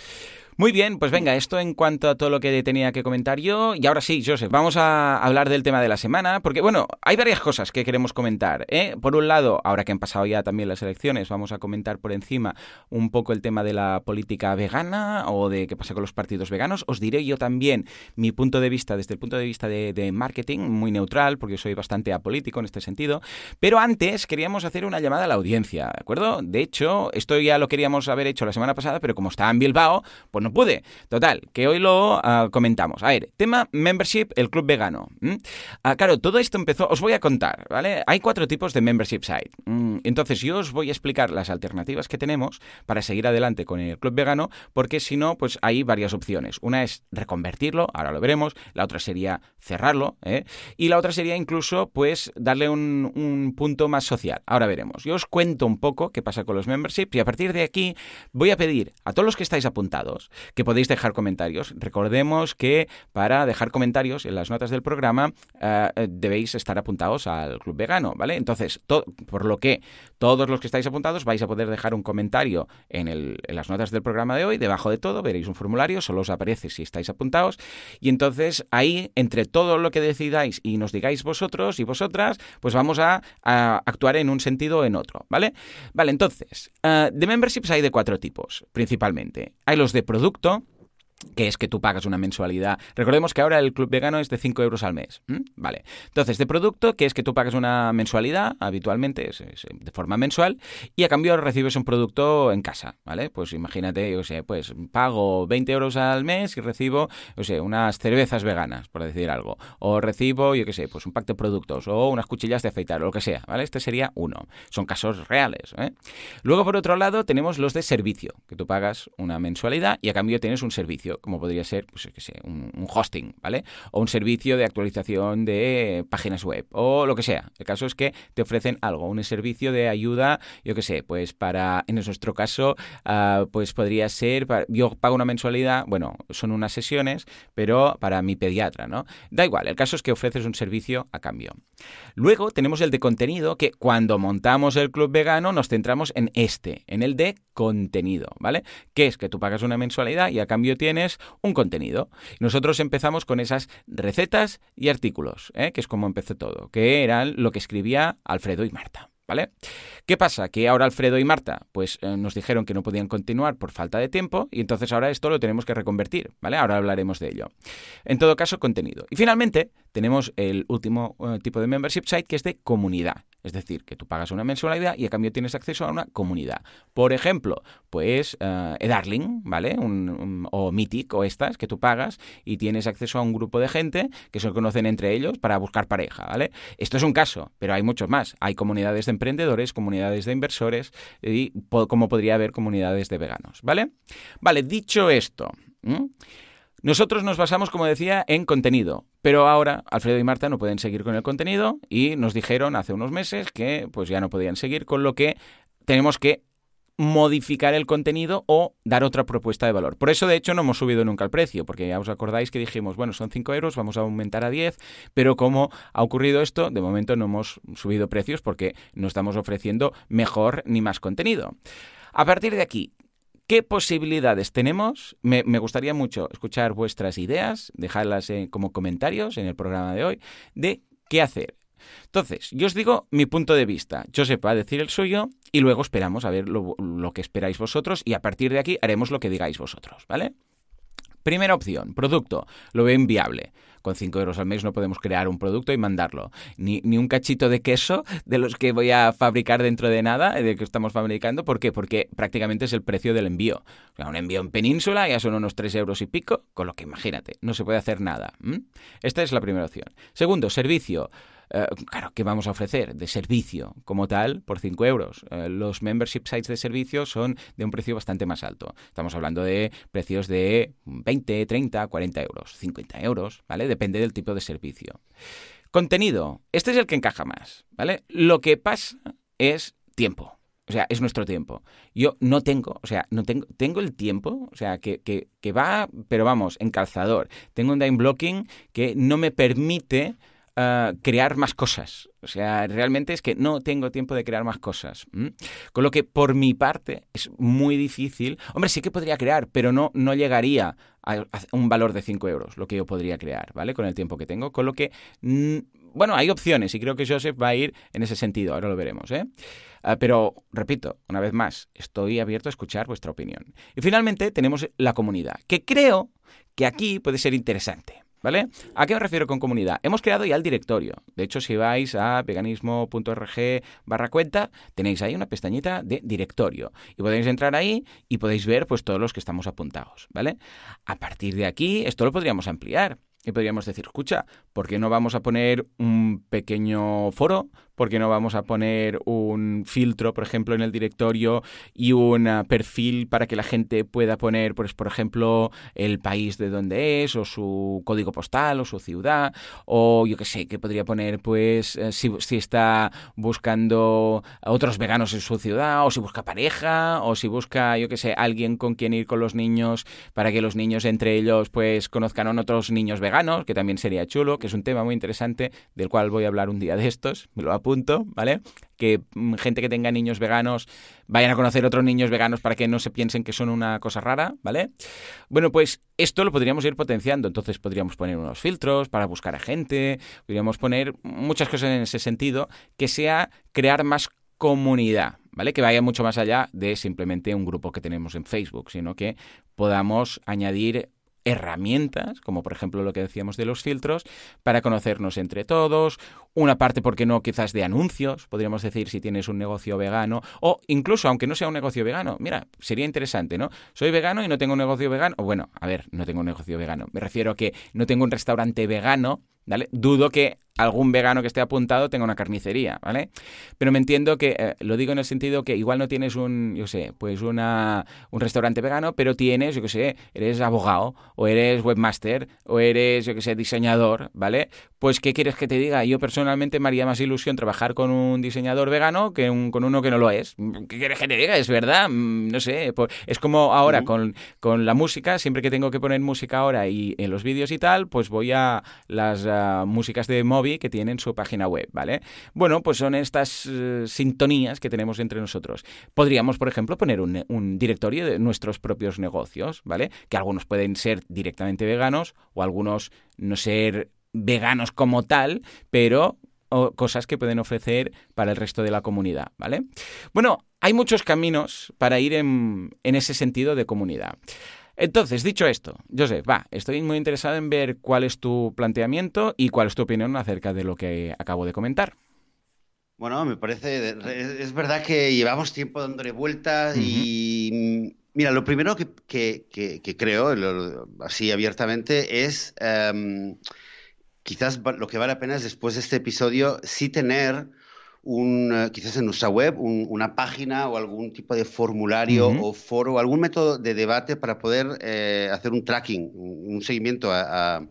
Muy bien, pues venga, esto en cuanto a todo lo que tenía que comentar yo. Y ahora sí, Joseph, vamos a hablar del tema de la semana, porque bueno, hay varias cosas que queremos comentar. ¿eh? Por un lado, ahora que han pasado ya también las elecciones, vamos a comentar por encima un poco el tema de la política vegana o de qué pasa con los partidos veganos. Os diré yo también mi punto de vista desde el punto de vista de, marketing, muy neutral, porque soy bastante apolítico en este sentido. Pero antes queríamos hacer una llamada a la audiencia, ¿de acuerdo? De hecho, esto ya lo queríamos haber hecho la semana pasada, pero como estaba en Bilbao, pues no pude. Total, que hoy lo ah, comentamos. A ver, tema membership, el club vegano. Ah, claro, todo esto empezó, os voy a contar, ¿vale? Hay cuatro tipos de membership site. entonces, yo os voy a explicar las alternativas que tenemos para seguir adelante con el club vegano, porque si no, pues hay varias opciones. Una es reconvertirlo, ahora lo veremos. La otra sería cerrarlo. ¿eh? Y la otra sería incluso, pues, darle un, un punto más social. Ahora veremos. Yo os cuento un poco qué pasa con los memberships y a partir de aquí voy a pedir a todos los que estáis apuntados que podéis dejar comentarios. Recordemos que para dejar comentarios en las notas del programa eh, eh, debéis estar apuntados al Club Vegano, ¿vale? Entonces, por lo que todos los que estáis apuntados vais a poder dejar un comentario en, las notas del programa de hoy. Debajo de todo veréis un formulario, solo os aparece si estáis apuntados. Y entonces ahí, entre todo lo que decidáis y nos digáis vosotros y vosotras, pues vamos a, actuar en un sentido o en otro, ¿vale? Vale, entonces, eh, de memberships hay de cuatro tipos, principalmente. Hay los de producto, que es que tú pagas una mensualidad. Recordemos que ahora el club vegano es de 5 euros al mes. Vale. Entonces, de producto, que es que tú pagas una mensualidad, habitualmente de forma mensual, y a cambio recibes un producto en casa, ¿vale? Pues imagínate, yo sé, pues pago 20 euros al mes y recibo, yo sé, unas cervezas veganas, por decir algo. O recibo, yo qué sé, pues un pack de productos, o unas cuchillas de afeitar, o lo que sea, ¿vale? Este sería uno. Son casos reales, ¿eh? Luego, por otro lado, tenemos los de servicio, que tú pagas una mensualidad y a cambio tienes un servicio como podría ser, pues, que sé, un, hosting, ¿vale? O un servicio de actualización de páginas web, o lo que sea. El caso es que te ofrecen algo, un servicio de ayuda, yo qué sé, pues para, en nuestro caso, ah, pues podría ser, yo pago una mensualidad, bueno, son unas sesiones, pero para mi pediatra, ¿no? Da igual, el caso es que ofreces un servicio a cambio. Luego tenemos el de contenido, que cuando montamos el club vegano nos centramos en este, en el de contenido, ¿vale? Que es que tú pagas una mensualidad y a cambio tienes un contenido. Nosotros empezamos con esas recetas y artículos, ¿eh? que es como empezó todo, que eran lo que escribía Alfredo y Marta. ¿Vale? ¿Qué pasa? Que ahora Alfredo y Marta pues eh, nos dijeron que no podían continuar por falta de tiempo y entonces ahora esto lo tenemos que reconvertir, ¿vale? Ahora hablaremos de ello. En todo caso, contenido. Y finalmente tenemos el último eh, tipo de membership site que es de comunidad. Es decir, que tú pagas una mensualidad y a cambio tienes acceso a una comunidad. Por ejemplo, pues uh, Edarling, ¿vale? o Mythic o estas que tú pagas y tienes acceso a un grupo de gente que se conocen entre ellos para buscar pareja, ¿vale? Esto es un caso, pero hay muchos más. Hay comunidades de emprendedores, comunidades de inversores y como podría haber comunidades de veganos, ¿vale? Vale, dicho esto... Nosotros nos basamos, como decía, en contenido, pero ahora Alfredo y Marta no pueden seguir con el contenido y nos dijeron hace unos meses que pues ya no podían seguir, con lo que tenemos que modificar el contenido o dar otra propuesta de valor. Por eso, de hecho, no hemos subido nunca el precio, porque ya os acordáis que dijimos, bueno, son 5 euros, vamos a aumentar a 10, pero como ha ocurrido esto, de momento no hemos subido precios porque no estamos ofreciendo mejor ni más contenido. A partir de aquí, ¿Qué posibilidades tenemos? Me, gustaría mucho escuchar vuestras ideas, dejarlas como comentarios en el programa de hoy, de qué hacer. Entonces, yo os digo mi punto de vista. Josep va a decir el suyo y luego esperamos a ver lo, lo que esperáis vosotros y a partir de aquí haremos lo que digáis vosotros, ¿vale? Primera opción, producto. Lo veo inviable con 5 euros al mes no podemos crear un producto y mandarlo. Ni, ni, un cachito de queso de los que voy a fabricar dentro de nada, de que estamos fabricando. ¿Por qué? Porque prácticamente es el precio del envío. O sea, un envío en península ya son unos 3 euros y pico, con lo que imagínate, no se puede hacer nada. Esta es la primera opción. Segundo, servicio. Eh, claro, ¿qué vamos a ofrecer? De servicio como tal por 5 euros. Eh, los membership sites de servicio son de un precio bastante más alto. Estamos hablando de precios de 20, 30, 40 euros, 50 euros, ¿vale? Depende del tipo de servicio. Contenido. Este es el que encaja más, ¿vale? Lo que pasa es tiempo. O sea, es nuestro tiempo. Yo no tengo, o sea, no tengo, tengo el tiempo, o sea, que, que, que va, pero vamos, en calzador. Tengo un time blocking que no me permite crear más cosas. O sea, realmente es que no tengo tiempo de crear más cosas. Con lo que por mi parte es muy difícil. Hombre, sí que podría crear, pero no, no llegaría a, un valor de 5 euros, lo que yo podría crear, ¿vale? Con el tiempo que tengo. Con lo que, bueno, hay opciones y creo que Joseph va a ir en ese sentido. Ahora lo veremos, ¿eh? Ah, pero, repito, una vez más, estoy abierto a escuchar vuestra opinión. Y finalmente tenemos la comunidad, que creo que aquí puede ser interesante. ¿Vale? ¿A qué me refiero con comunidad? Hemos creado ya el directorio. De hecho, si vais a veganismo.org barra cuenta, tenéis ahí una pestañita de directorio. Y podéis entrar ahí y podéis ver pues todos los que estamos apuntados, ¿vale? A partir de aquí, esto lo podríamos ampliar. Y podríamos decir, escucha, ¿por qué no vamos a poner un pequeño foro ¿Por qué no vamos a poner un filtro, por ejemplo, en el directorio y un ah, perfil para que la gente pueda poner, pues, por ejemplo, el país de donde es, o su código postal, o su ciudad, o yo qué sé, que podría poner, pues, eh, si, está buscando otros veganos en su ciudad, o si busca pareja, o si busca, yo qué sé, alguien con quien ir con los niños para que los niños entre ellos, pues, conozcan a otros niños veganos, que también sería chulo, que es un tema muy interesante del cual voy a hablar un día de estos, me lo punto, ¿vale? Que mm, gente que tenga niños veganos vayan a conocer otros niños veganos para que no se piensen que son una cosa rara, ¿vale? Bueno, pues esto lo podríamos ir potenciando. Entonces podríamos poner unos filtros para buscar a gente, podríamos poner muchas cosas en ese sentido, que sea crear más comunidad, ¿vale? Que vaya mucho más allá de simplemente un grupo que tenemos en Facebook, sino que podamos añadir herramientas, como por ejemplo lo que decíamos de los filtros, para conocernos entre todos, una parte, ¿por qué no?, quizás de anuncios, podríamos decir si tienes un negocio vegano, o incluso aunque no sea un negocio vegano, mira, sería interesante, ¿no? Soy vegano y no tengo un negocio vegano, o bueno, a ver, no tengo un negocio vegano, me refiero a que no tengo un restaurante vegano, ¿vale? Dudo que algún vegano que esté apuntado tenga una carnicería, ¿vale? Pero me entiendo que, eh, lo digo en el sentido que igual no tienes un, yo sé, pues una, un restaurante vegano, pero tienes, yo qué sé, eres abogado, o eres webmaster, o eres, yo qué sé, diseñador, ¿vale? Pues, ¿qué quieres que te diga? Yo personalmente me haría más ilusión trabajar con un diseñador vegano que con uno que no lo es. ¿Qué quieres que te diga? Es verdad, mm, no sé, es como ahora con, con, la música, siempre que tengo que poner música ahora y en los vídeos y tal, pues voy a las músicas de móvil que tienen su página web, ¿vale? Bueno, pues son estas eh, sintonías que tenemos entre nosotros. Podríamos, por ejemplo, poner un, directorio de nuestros propios negocios, ¿vale? Que algunos pueden ser directamente veganos o algunos no ser veganos como tal, pero cosas que pueden ofrecer para el resto de la comunidad, ¿vale? Bueno, hay muchos caminos para ir en ese sentido de comunidad. Entonces, dicho esto, Joseph, va, estoy muy interesado en ver cuál es tu planteamiento y cuál es tu opinión acerca de lo que acabo de comentar. Bueno, me parece, es verdad que llevamos tiempo dándole vueltas y mira, lo primero que, creo, así abiertamente, es em, quizás lo que vale la pena es después de este episodio sí tener un, eh, quizás en nuestra web una página o algún tipo de formulario o foro algún método de debate para poder eh, hacer un tracking, un, seguimiento a,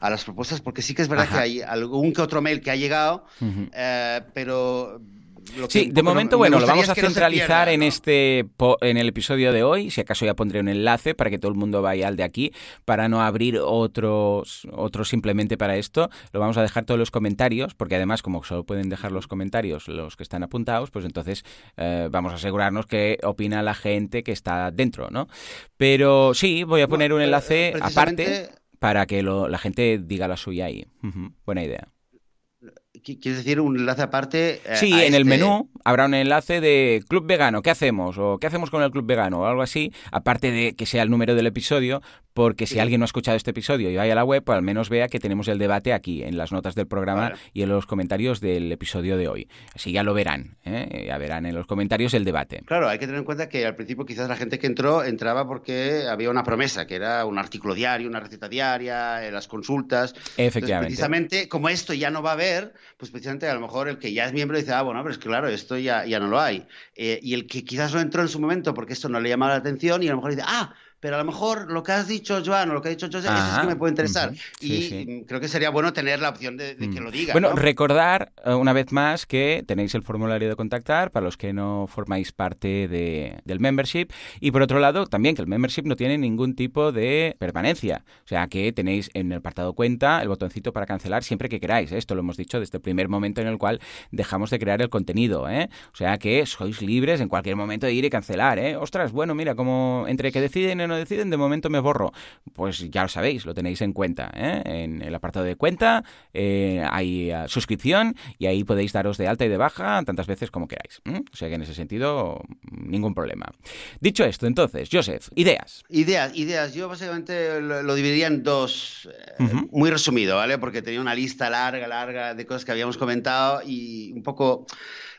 las propuestas, porque sí que es verdad que hay algún que otro mail que ha llegado, eh, pero sí, de momento, bueno, lo vamos a centralizar en este en el episodio de hoy. Si acaso ya pondré un enlace para que todo el mundo vaya al de aquí, para no abrir otros, otros simplemente para esto. Lo vamos a dejar todos los comentarios, porque además, como solo pueden dejar los comentarios los que están apuntados, pues entonces eh, vamos a asegurarnos que opina la gente que está dentro, ¿no? Pero sí, voy a poner un enlace aparte para que la gente diga la suya ahí. buena idea ¿quieres decir un enlace aparte? Eh, sí, en el este menú habrá un enlace de Club Vegano, ¿qué hacemos? O ¿qué hacemos con el Club Vegano? O algo así, aparte de que sea el número del episodio, porque si alguien no ha escuchado este episodio y vaya a la web, pues al menos vea que tenemos el debate aquí, en las notas del programa y en los comentarios del episodio de hoy. Así ya lo verán, ¿eh? ya verán en los comentarios el debate. Claro, hay que tener en cuenta que al principio quizás la gente que entró entraba porque había una promesa, que era un artículo diario, una receta diaria, eh, las consultas. Efectivamente. precisamente, como esto ya no va a haber, pues precisamente a lo mejor el que ya es miembro dice, ah, bueno, pero es que claro, esto ya, ya no lo hay. Eh, y el que quizás no entró en su momento porque esto no le llamaba la atención y a lo mejor dice, ah, pero a lo mejor lo que has dicho, Joan, o lo que ha dicho José, eso es que me puede interesar. y creo que sería bueno tener la opción de, que mm. lo diga. Bueno, recordar eh, una vez más que tenéis el formulario de contactar para los que no formáis parte de, del membership. Y por otro lado, también que el membership no tiene ningún tipo de permanencia. O sea, que tenéis en el apartado cuenta el botoncito para cancelar siempre que queráis. Esto lo hemos dicho desde el primer momento en el cual dejamos de crear el contenido. ¿eh? O sea, que sois libres en cualquier momento de ir y cancelar. ¿eh? Ostras, bueno, mira, como entre que deciden en deciden, de momento me borro. Pues ya lo sabéis, lo tenéis en cuenta. ¿eh? En el apartado de cuenta eh, hay eh, suscripción y ahí podéis daros de alta y de baja tantas veces como queráis. O sea que en ese sentido, ningún problema. Dicho esto, entonces, Joseph, ideas. Ideas, ideas. Yo básicamente lo, dividiría en dos, muy resumido, ¿vale? Porque tenía una lista larga, larga de cosas que habíamos comentado y un poco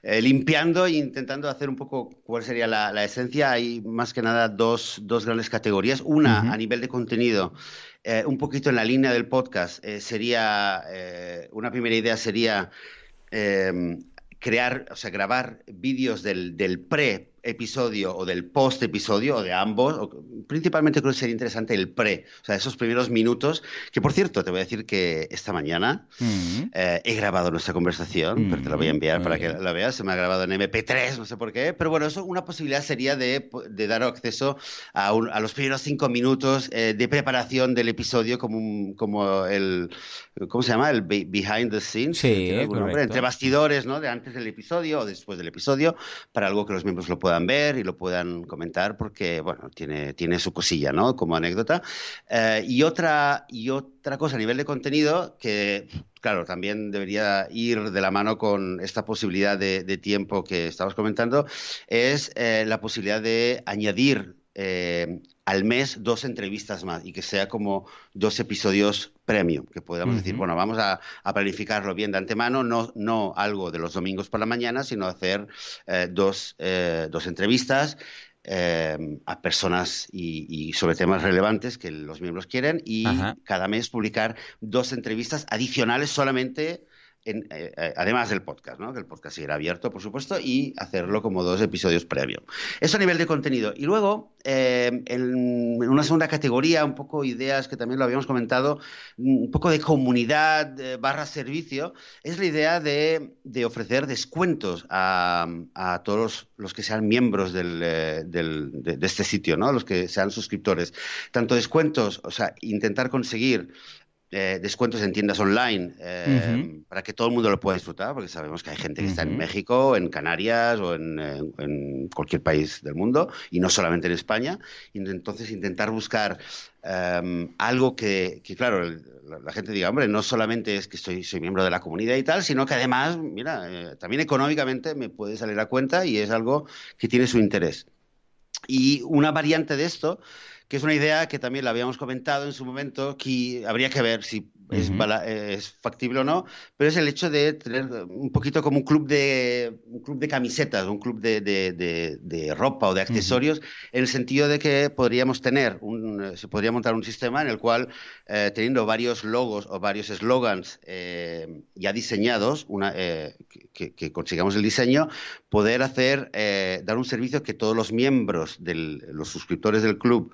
eh, limpiando e intentando hacer un poco cuál sería la, esencia. Hay más que nada dos, grandes categorías. Una, a nivel de contenido, eh, un poquito en la línea del podcast, eh, sería, una primera idea sería crear, o sea, grabar vídeos del, del pre episodio o del post episodio o de ambos, principalmente creo que sería interesante el pre, o sea, esos primeros minutos, que por cierto, te voy a decir que esta mañana mm. eh, he grabado nuestra conversación, pero te la voy a mm, enviar para que la veas, se me ha grabado en MP3, no sé por qué, pero bueno, eso una posibilidad sería de, de dar acceso a, a, los primeros cinco minutos eh, de preparación del episodio como, como el, ¿cómo se llama? El behind the scenes, sí, entre bastidores, ¿no? De antes del episodio o después del episodio, para algo que los miembros lo puedan ver y lo puedan comentar porque, bueno, tiene, tiene su cosilla, ¿no? Como anécdota. Eh, y, otra, y otra cosa a nivel de contenido que, claro, también debería ir de la mano con esta posibilidad de, tiempo que estabas comentando, es eh, la posibilidad de añadir eh, al mes dos entrevistas más y que sea como dos episodios premium, que podamos decir, bueno, vamos a, planificarlo bien de antemano, no, no algo de los domingos por la mañana, sino hacer eh, dos, eh, dos, entrevistas eh, a personas y, sobre temas relevantes que los miembros quieren y cada mes publicar dos entrevistas adicionales solamente eh, eh, además del podcast, ¿no? que el podcast seguirá abierto, por supuesto, y hacerlo como dos episodios previos. Eso a nivel de contenido. Y luego, eh, en, una segunda categoría, un poco ideas que también lo habíamos comentado, un poco de comunidad barra servicio, es la idea de, ofrecer descuentos a, todos los, que sean miembros de, de, este sitio, ¿no? los que sean suscriptores. Tanto descuentos, o sea, intentar conseguir eh, descuentos en tiendas online eh, para que todo el mundo lo pueda disfrutar, porque sabemos que hay gente que está en México, en Canarias o en, cualquier país del mundo y no solamente en España. Y entonces intentar buscar em, algo que, claro, la, gente diga, hombre, no solamente es que soy, soy miembro de la comunidad y tal, sino que además, mira, eh, también económicamente me puede salir a cuenta y es algo que tiene su interés. Y una variante de esto que es una idea que también la habíamos comentado en su momento, que habría que ver si es, factible o no, pero es el hecho de tener un poquito como un club de, un club de camisetas, un club de, de, ropa o de accesorios, en el sentido de que podríamos tener, un, se podría montar un sistema en el cual, eh, teniendo varios logos o varios eslogans eh, ya diseñados, una, eh, que, que, consigamos el diseño, poder hacer, dar un servicio que todos los miembros, de los suscriptores del club,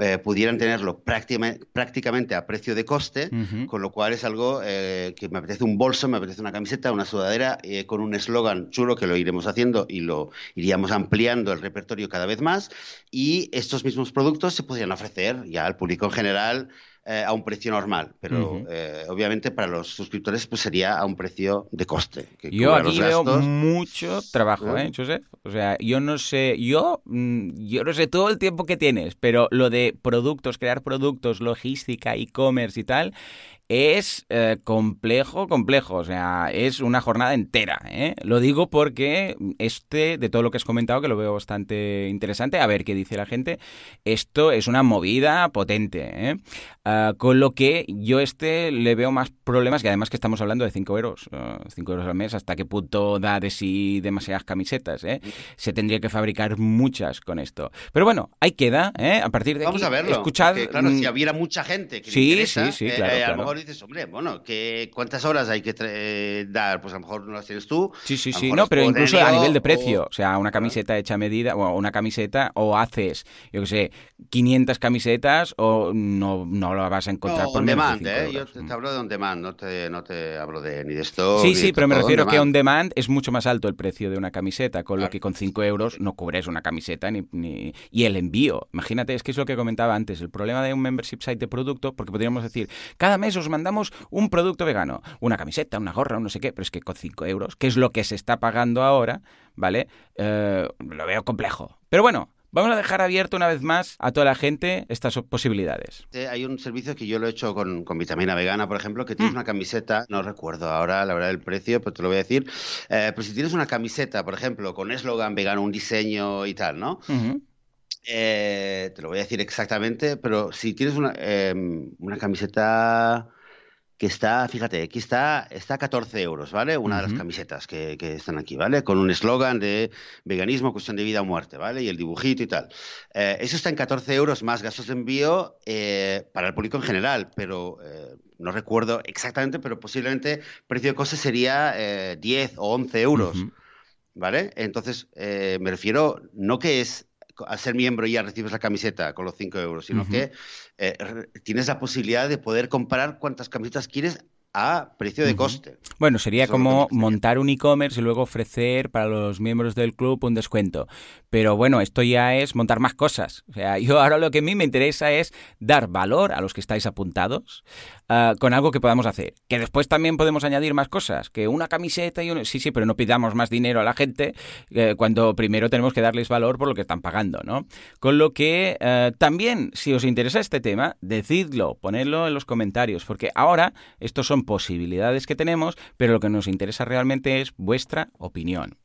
eh, pudieran tenerlo prácticamente a precio de coste, con lo cual es algo eh, que me apetece un bolso, me apetece una camiseta, una sudadera, eh, con un eslogan chulo que lo iremos haciendo y lo iríamos ampliando el repertorio cada vez más. Y estos mismos productos se podrían ofrecer ya al público en general eh, a un precio normal, pero eh, obviamente para los suscriptores pues sería a un precio de coste. yo aquí veo mucho trabajo, ¿eh, Joseph? O sea, yo no sé, yo, mm, yo no sé todo el tiempo que tienes, pero lo de productos, crear productos, logística, e-commerce y tal, es eh, complejo, complejo, o sea, es una jornada entera. ¿eh? Lo digo porque este, de todo lo que has comentado, que lo veo bastante interesante, a ver qué dice la gente, esto es una movida potente. ¿eh? Ah, con lo que yo este le veo más problemas, y además que estamos hablando de 5 euros, 5 euros al mes, hasta qué punto da de sí demasiadas camisetas. ¿eh? Se tendría que fabricar muchas con esto. Pero bueno, ahí queda, ¿eh? a partir de Vamos aquí, a verlo. escuchad... claro, si mm, hubiera mucha gente que le Sí, interesa, sí, sí, eh, claro, eh, a lo mejor dices, hombre, bueno, que ¿cuántas horas hay que eh, dar? Pues a lo mejor no las tienes tú. Sí, sí, sí. No, pero incluso a nivel de precio. o- O sea, una camiseta hecha a medida, o una camiseta, o haces, yo qué sé, 500 camisetas, o no, no lo vas a encontrar No, por on de demand, 5 ¿eh? Yo te, te hablo de on demand, no te, no te hablo de ni de stock. Sí, sí, pero me todo on refiero que on demand. es mucho más alto el precio de una camiseta, con lo que con 5 euros no cubres una camiseta ni, ni- y el envío. Imagínate, es que es lo que comentaba antes, el problema de un membership site de producto, porque podríamos decir, cada mes os mandamos un producto vegano, una camiseta, una gorra, un no sé qué, pero es que con 5 euros, que es lo que se está pagando ahora, ¿vale? Eh, lo veo complejo. Pero bueno. Vamos a dejar abierto una vez más a toda la gente estas posibilidades. Eh, Hay un servicio que yo lo he hecho con, con vitamina vegana, por ejemplo, que tienes Mm. una camiseta, no recuerdo ahora la verdad el precio, pero te lo voy a decir. Eh, pero si tienes una camiseta, por ejemplo, con eslogan vegano, un diseño y tal, ¿no? Eh, te lo voy a decir exactamente, pero si tienes una, eh, una camiseta que está, fíjate, aquí está, está a 14 euros, ¿vale? Una de las camisetas que, que están aquí, ¿vale? Con un eslogan de veganismo, cuestión de vida o muerte, ¿vale? Y el dibujito y tal. Eh, eso está en 14 euros más gastos de envío eh, para el público en general, pero eh, no recuerdo exactamente, pero posiblemente precio de coste sería eh, 10 o 11 euros. ¿Vale? Entonces, me refiero, no que es al ser miembro ya recibes la camiseta con los 5 euros, sino que eh, tienes la posibilidad de poder comprar cuántas camisetas quieres a precio de coste. Bueno, sería Eso como montar un e-commerce y luego ofrecer para los miembros del club un descuento. Pero bueno, esto ya es montar más cosas. O sea, yo ahora lo que a mí me interesa es dar valor a los que estáis apuntados ah, con algo que podamos hacer. Que después también podemos añadir más cosas. Que una camiseta y un... Sí, sí, pero no pidamos más dinero a la gente eh, cuando primero tenemos que darles valor por lo que están pagando, ¿no? Con lo que eh, también, si os interesa este tema, decidlo, ponedlo en los comentarios, porque ahora estos son posibilidades que tenemos, pero lo que nos interesa realmente es vuestra opinión.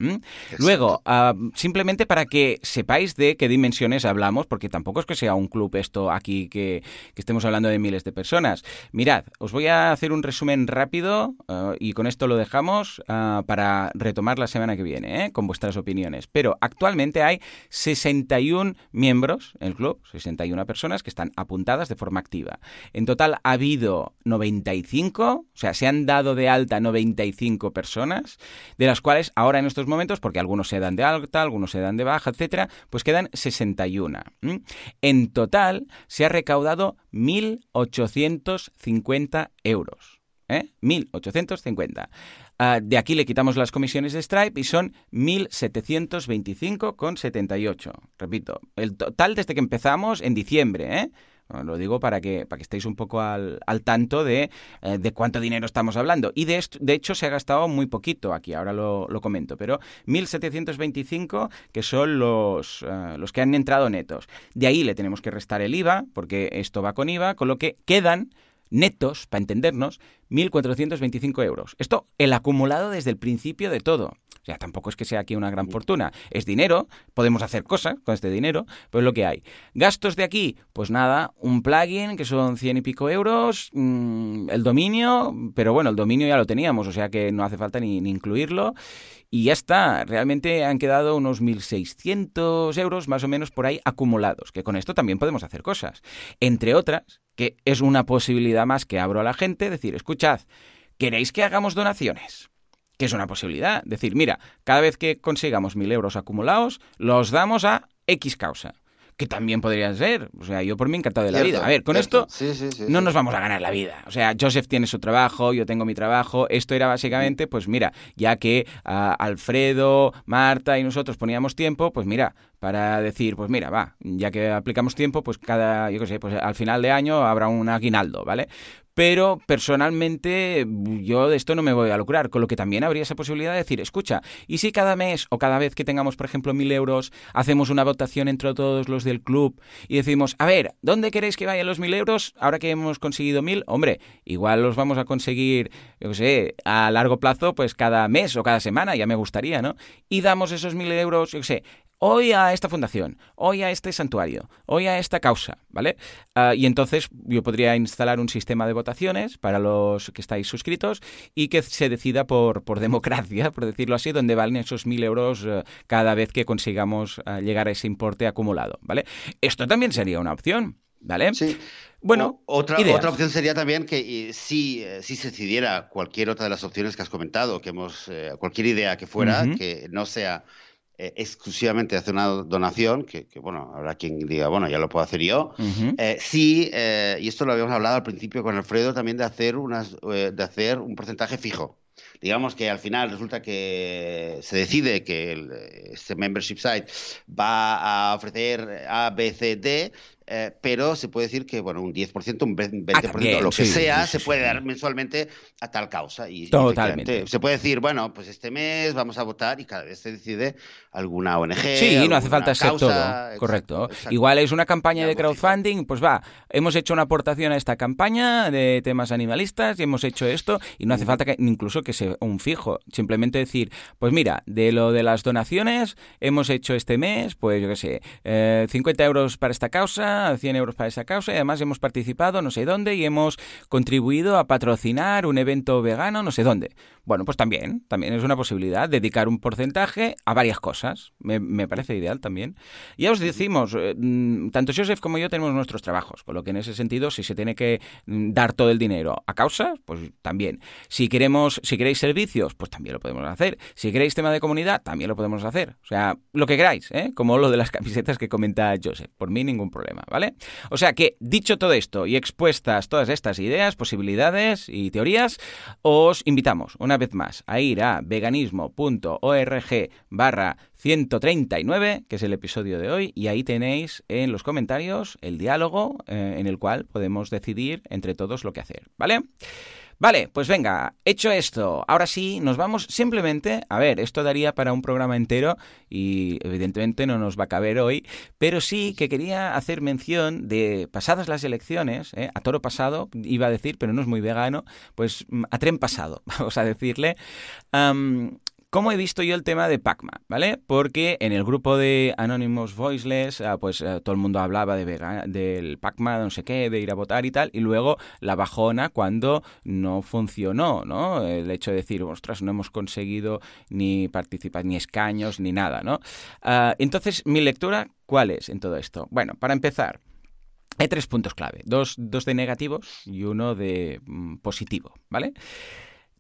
Luego, ah, simplemente para que sepáis de qué dimensiones hablamos, porque tampoco es que sea un club esto aquí que, que estemos hablando de miles de personas. Mirad, os voy a hacer un resumen rápido ah, y con esto lo dejamos ah, para retomar la semana que viene, ¿eh? con vuestras opiniones. Pero actualmente hay 61 miembros en el club, 61 personas que están apuntadas de forma activa. En total ha habido 95, o sea, se han dado de alta 95 personas, de las cuales ahora en estos momentos, porque algunos se dan de alta, algunos se dan de baja, etcétera, pues quedan 61. ¿m? En total se ha recaudado 1.850 euros. ¿eh? 1.850. Ah, de aquí le quitamos las comisiones de Stripe y son 1.725,78. Repito, el total desde que empezamos en diciembre, ¿eh? Lo digo para que, para que estéis un poco al, al tanto de, eh, de cuánto dinero estamos hablando. Y de, esto, de hecho se ha gastado muy poquito aquí, ahora lo, lo comento, pero 1.725 que son los, eh, los que han entrado netos. De ahí le tenemos que restar el IVA, porque esto va con IVA, con lo que quedan netos, para entendernos, 1.425 euros. Esto el acumulado desde el principio de todo. O sea, tampoco es que sea aquí una gran fortuna. Es dinero, podemos hacer cosas con este dinero, pero es lo que hay. Gastos de aquí, pues nada, un plugin que son 100 y pico euros, mmm, el dominio, pero bueno, el dominio ya lo teníamos, o sea que no hace falta ni, ni incluirlo. Y ya está, realmente han quedado unos 1.600 euros más o menos por ahí acumulados, que con esto también podemos hacer cosas. Entre otras, que es una posibilidad más que abro a la gente, decir, escuchad, ¿queréis que hagamos donaciones? Que es una posibilidad. Decir, mira, cada vez que consigamos 1.000 euros acumulados, los damos a X causa. Que también podría ser. O sea, yo por mí encantado de la Cierto, vida. A ver, con cierto. esto Sí, sí, sí, no nos vamos a ganar la vida. O sea, Joseph tiene su trabajo, yo tengo mi trabajo. Esto era básicamente, pues mira, ya que ah, Alfredo, Marta y nosotros poníamos tiempo, pues mira, para decir, pues mira, va, ya que aplicamos tiempo, pues cada, yo qué sé, pues al final de año habrá un aguinaldo, ¿vale? Pero personalmente yo de esto no me voy a lucrar, con lo que también habría esa posibilidad de decir, escucha, ¿y si cada mes o cada vez que tengamos, por ejemplo, mil euros, hacemos una votación entre todos los del club y decimos, a ver, ¿dónde queréis que vayan los mil euros ahora que hemos conseguido mil? Hombre, igual los vamos a conseguir, yo qué sé, a largo plazo, pues cada mes o cada semana, ya me gustaría, ¿no? Y damos esos mil euros, yo qué sé, hoy a esta fundación, hoy a este santuario, hoy a esta causa, ¿vale? Ah, y entonces yo podría instalar un sistema de votaciones para los que estáis suscritos y que se decida por, por democracia, por decirlo así, donde valen esos mil euros eh, cada vez que consigamos ah, llegar a ese importe acumulado, ¿vale? Esto también sería una opción, ¿vale? Sí. Bueno, otra, otra opción sería también que si, eh, si se decidiera cualquier otra de las opciones que has comentado, que hemos, eh, cualquier idea que fuera, que no sea eh, exclusivamente hacer una donación, que, bueno, habrá quien diga, bueno, ya lo puedo hacer yo. Eh, sí, eh, y esto lo habíamos hablado al principio con Alfredo, también de hacer, unas, de hacer un porcentaje fijo. Digamos que al final resulta que se decide que este membership site va a ofrecer A, B, C, D, eh, pero se puede decir que bueno un 10%, un 20%, ah, lo que sea, se puede dar mensualmente a tal causa. Y, Totalmente. se puede decir, bueno, pues este mes vamos a votar y cada vez se decide alguna ONG. Sí, no hace falta ser todo. Correcto. Igual es una campaña de crowdfunding, pues va, hemos hecho una aportación a esta campaña de temas animalistas y hemos hecho esto y no hace falta que incluso que sea un fijo. Simplemente decir, pues mira, de lo de las donaciones hemos hecho este mes, pues yo qué sé, 50 eh, euros para esta causa 100 euros para esa causa y además hemos participado no sé dónde y hemos contribuido a patrocinar un evento vegano no sé dónde. Bueno, pues también, también es una posibilidad dedicar un porcentaje a varias cosas. Me, parece ideal también. Ya os decimos, eh, mm, tanto Joseph como yo tenemos nuestros trabajos, con lo que en ese sentido, si se tiene que mm, dar todo el dinero a causa, pues también. Si queremos, si queréis servicios, pues también lo podemos hacer. Si queréis tema de comunidad, también lo podemos hacer. O sea, lo que queráis, ¿eh? como lo de las camisetas que comenta Joseph. Por mí ningún problema, ¿vale? O sea que, dicho todo esto y expuestas todas estas ideas, posibilidades y teorías, os invitamos una vez más a ir a veganismo.org barra 139, que es el episodio de hoy, y ahí tenéis en los comentarios el diálogo eh, en el cual podemos decidir entre todos lo que hacer, ¿vale? Vale, pues venga, hecho esto, ahora sí, nos vamos simplemente, a ver, esto daría para un programa entero y evidentemente no nos va a caber hoy, pero sí que quería hacer mención de pasadas las elecciones, ¿eh? a toro pasado, iba a decir, pero no es muy vegano, pues mm, a tren pasado, vamos a decirle. ¿Cómo he visto yo el tema de Pacma? ¿Vale? Porque en el grupo de Anonymous Voiceless, ah, pues eh, todo el mundo hablaba de del Pacma, no sé qué, de ir a votar y tal, y luego la bajona cuando no funcionó, ¿no? El hecho de decir, ostras, no hemos conseguido ni participar, ni escaños, ni nada, ¿no? Ah, entonces, mi lectura, ¿cuál es en todo esto? Bueno, para empezar, hay tres puntos clave, dos, dos de negativos y uno de mm, positivo, ¿vale?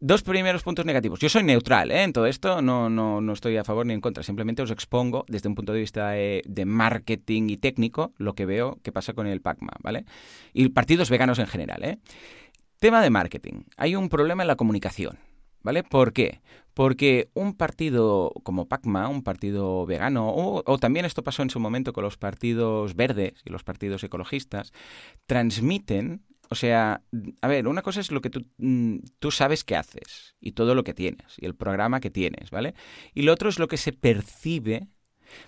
Dos primeros puntos negativos. Yo soy neutral ¿eh? en todo esto, no, no, no, estoy a favor ni en contra, simplemente os expongo desde un punto de vista de, marketing y técnico lo que veo que pasa con el PACMA, ¿vale? Y partidos veganos en general, ¿eh? Tema de marketing. Hay un problema en la comunicación, ¿vale? ¿Por qué? Porque un partido como PACMA, un partido vegano, o, o, también esto pasó en su momento con los partidos verdes y los partidos ecologistas, transmiten o sea, a ver, una cosa es lo que tú, mm, tú sabes que haces y todo lo que tienes y el programa que tienes, ¿vale? Y lo otro es lo que se percibe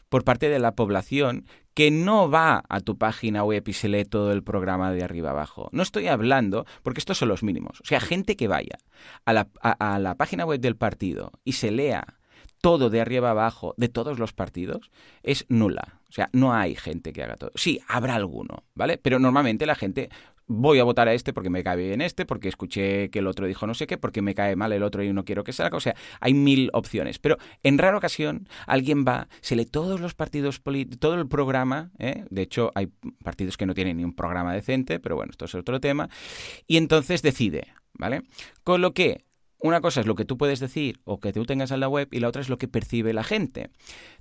por parte de la población que no va a tu página web y se lee todo el programa de arriba abajo. No estoy hablando, porque estos son los mínimos. O sea, gente que vaya a la, a la página web del partido y se lea todo de arriba abajo de todos los partidos es nula. O sea, no hay gente que haga todo. Sí, habrá alguno, ¿vale? Pero normalmente la gente voy a votar a este porque me cae bien este, porque escuché que el otro dijo no sé qué, porque me cae mal el otro y no quiero que salga. O sea, hay mil opciones. Pero en rara ocasión alguien va, se lee todos los partidos todo el programa. ¿eh? De hecho, hay partidos que no tienen ni un programa decente, pero bueno, esto es otro tema. Y entonces decide, ¿vale? Con lo que una cosa es lo que tú puedes decir o que tú tengas en la web y la otra es lo que percibe la gente.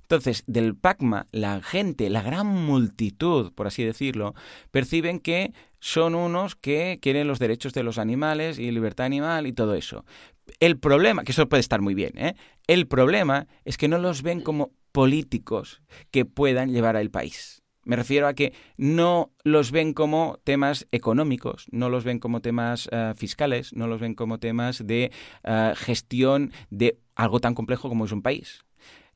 Entonces, del PACMA, la gente, la gran multitud, por así decirlo, perciben que son unos que quieren los derechos de los animales y libertad animal y todo eso. El problema, que eso puede estar muy bien, ¿eh? el problema es que no los ven como políticos que puedan llevar al país. Me refiero a que no los ven como temas económicos, no los ven como temas eh, fiscales, no los ven como temas de eh, gestión de algo tan complejo como es un país.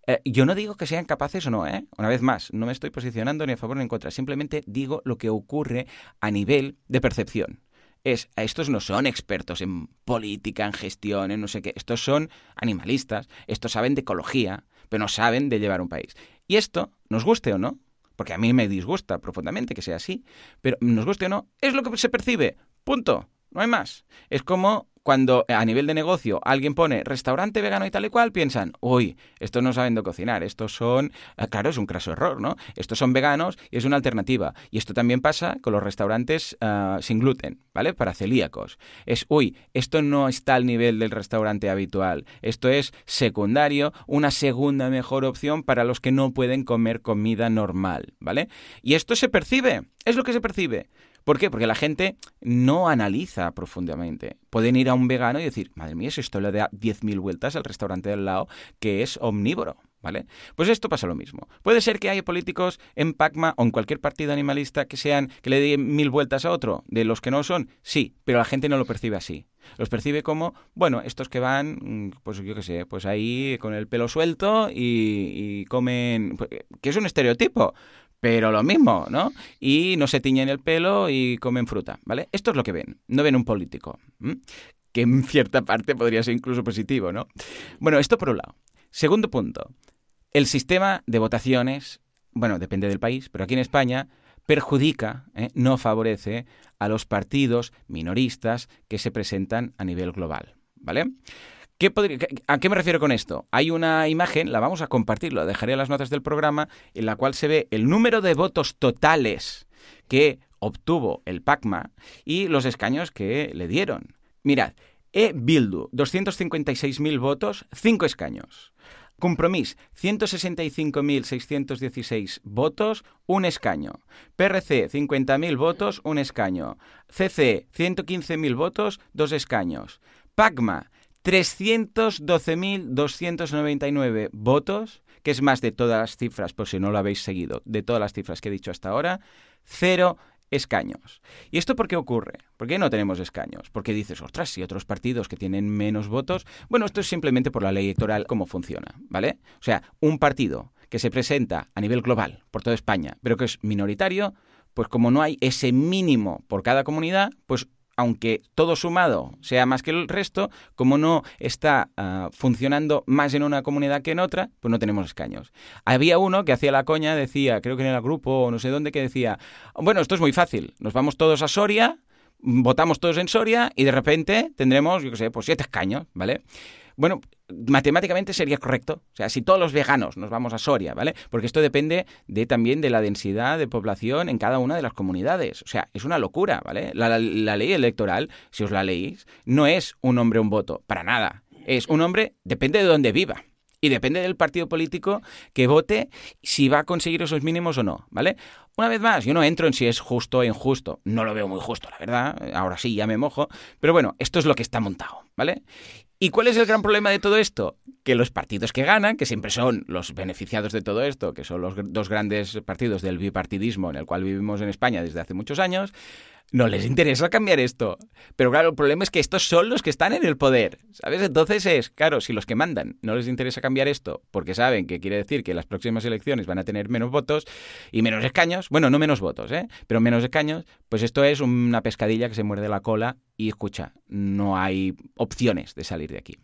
Eh, yo no digo que sean capaces o no, ¿eh? Una vez más, no me estoy posicionando ni a favor ni en contra, simplemente digo lo que ocurre a nivel de percepción es, estos no son expertos en política, en gestión, en no sé qué, estos son animalistas, estos saben de ecología, pero no saben de llevar un país. Y esto, nos guste o no, porque a mí me disgusta profundamente que sea así, pero nos guste o no, es lo que se percibe, punto, no hay más. Es como cuando a nivel de negocio alguien pone restaurante vegano y tal y cual, piensan, uy, estos no saben de cocinar, estos son, ah, claro, es un craso error, ¿no? Estos son veganos y es una alternativa. Y esto también pasa con los restaurantes ah, sin gluten, ¿vale? Para celíacos. Es, uy, esto no está al nivel del restaurante habitual, esto es secundario, una segunda mejor opción para los que no pueden comer comida normal, ¿vale? Y esto se percibe, es lo que se percibe. ¿Por qué? Porque la gente no analiza profundamente. Pueden ir a un vegano y decir, madre mía, si esto le da 10.000 vueltas al restaurante del lado, que es omnívoro. ¿Vale? Pues esto pasa lo mismo. Puede ser que haya políticos en PACMA o en cualquier partido animalista que sean que le den mil vueltas a otro, de los que no son, sí, pero la gente no lo percibe así. Los percibe como, bueno, estos que van, mm, pues yo qué sé, pues ahí con el pelo suelto y, comen, pues, que es un estereotipo, pero lo mismo, ¿no? Y no se tiñen el pelo y comen fruta, ¿vale? Esto es lo que ven, no ven un político, que en cierta parte podría ser incluso positivo, ¿no? Bueno, esto por un lado. Segundo punto, el sistema de votaciones, bueno, depende del país, pero aquí en España perjudica, ¿eh? no favorece a los partidos minoristas que se presentan a nivel global, ¿vale? ¿A qué me refiero con esto? Hay una imagen, la vamos a compartir, la dejaré en las notas del programa, en la cual se ve el número de votos totales que obtuvo el PACMA y los escaños que le dieron. Mirad, E. Bildu, 256.000 votos, 5 escaños. Compromís, 165.616 votos, un escaño. PRC, 50.000 votos, un escaño. CC, 115.000 votos, dos escaños. PACMA, 312.299 votos, que es más de todas las cifras, por si no lo habéis seguido, de todas las cifras que he dicho hasta ahora, cero escaños. ¿Y esto por qué ocurre? ¿Por qué no tenemos escaños? Porque dices, ostras, si otros partidos que tienen menos votos, bueno, esto es simplemente por la ley electoral cómo funciona, ¿vale? O sea, un partido que se presenta a nivel global por toda España, pero que es minoritario, pues como no hay ese mínimo por cada comunidad, pues aunque todo sumado sea más que el resto, como no está ah, funcionando más en una comunidad que en otra, pues no tenemos escaños. Había uno que hacía la coña, decía, creo que en el grupo o no sé dónde, que decía, bueno, esto es muy fácil, nos vamos todos a Soria, votamos todos en Soria y de repente tendremos, yo qué sé, pues siete escaños, ¿vale? Bueno, matemáticamente sería correcto. O sea, si todos los veganos nos vamos a Soria, ¿vale? Porque esto depende de también de la densidad de población en cada una de las comunidades. O sea, es una locura, ¿vale? La, la ley electoral, si os la leéis, no es un hombre un voto, para nada. Es un hombre, depende de dónde viva. Y depende del partido político que vote si va a conseguir esos mínimos o no, ¿vale? Una vez más, yo no entro en si es justo o injusto. No lo veo muy justo, la verdad. Ahora sí, ya me mojo. Pero bueno, esto es lo que está montado, ¿vale? ¿Y cuál es el gran problema de todo esto? Que los partidos que ganan, que siempre son los beneficiados de todo esto, que son los dos grandes partidos del bipartidismo en el cual vivimos en España desde hace muchos años, no les interesa cambiar esto. Pero claro, el problema es que estos son los que están en el poder, ¿sabes? Entonces es, claro, si los que mandan no les interesa cambiar esto, porque saben que quiere decir que las próximas elecciones van a tener menos votos y menos escaños, bueno, no menos votos, ¿eh? Pero menos escaños, pues esto es una pescadilla que se muerde la cola y escucha, no hay opciones de salir de aquí.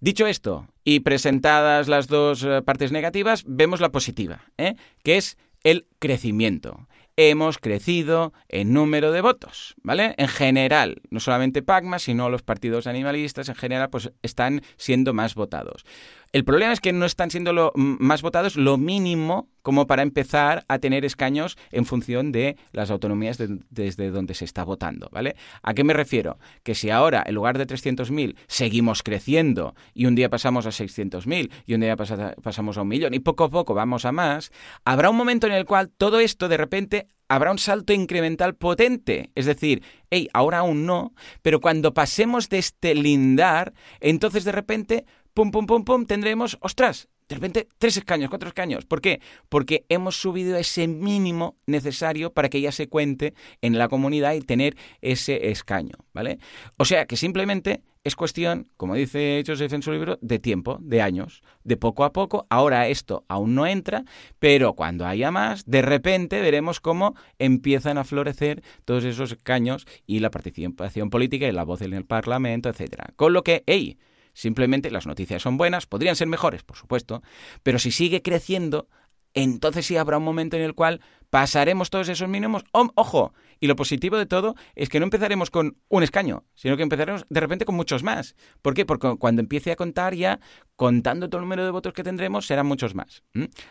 Dicho esto, y presentadas las dos eh, partes negativas, vemos la positiva, ¿eh? que es el crecimiento hemos crecido en número de votos, ¿vale? En general, no solamente PACMA, sino los partidos animalistas en general, pues están siendo más votados. El problema es que no están siendo más votados lo mínimo como para empezar a tener escaños en función de las autonomías desde donde se está votando, ¿vale? ¿A qué me refiero? Que si ahora, en lugar de 300.000, seguimos creciendo y un día pasamos a 600.000 y un día pasamos a un millón y poco a poco vamos a más, habrá un momento en el cual todo esto de repente habrá un salto incremental potente. Es decir, hey, ahora aún no, pero cuando pasemos de este lindar, entonces de repente pum, pum, pum, pum, tendremos, ostras, de repente, tres escaños, cuatro escaños. ¿Por qué? Porque hemos subido ese mínimo necesario para que ella se cuente en la comunidad y tener ese escaño, ¿vale? O sea que simplemente es cuestión, como dice Joseph en su libro, de tiempo, de años, de poco a poco. Ahora esto aún no entra, pero cuando haya más, de repente veremos cómo empiezan a florecer todos esos escaños y la participación política y la voz en el Parlamento, etcétera. Con lo que, hey, Simplemente las noticias son buenas, podrían ser mejores, por supuesto, pero si sigue creciendo, entonces sí habrá un momento en el cual pasaremos todos esos mínimos. ojo, y lo positivo de todo es que no empezaremos con un escaño, sino que empezaremos de repente con muchos más. ¿Por qué? Porque cuando empiece a contar ya, contando todo el número de votos que tendremos, serán muchos más.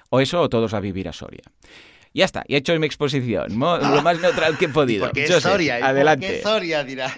O eso o todos a vivir a Soria. Ya está, y he hecho mi exposición, lo más neutral que he podido. Porque Soria, adelante. Soria dirá?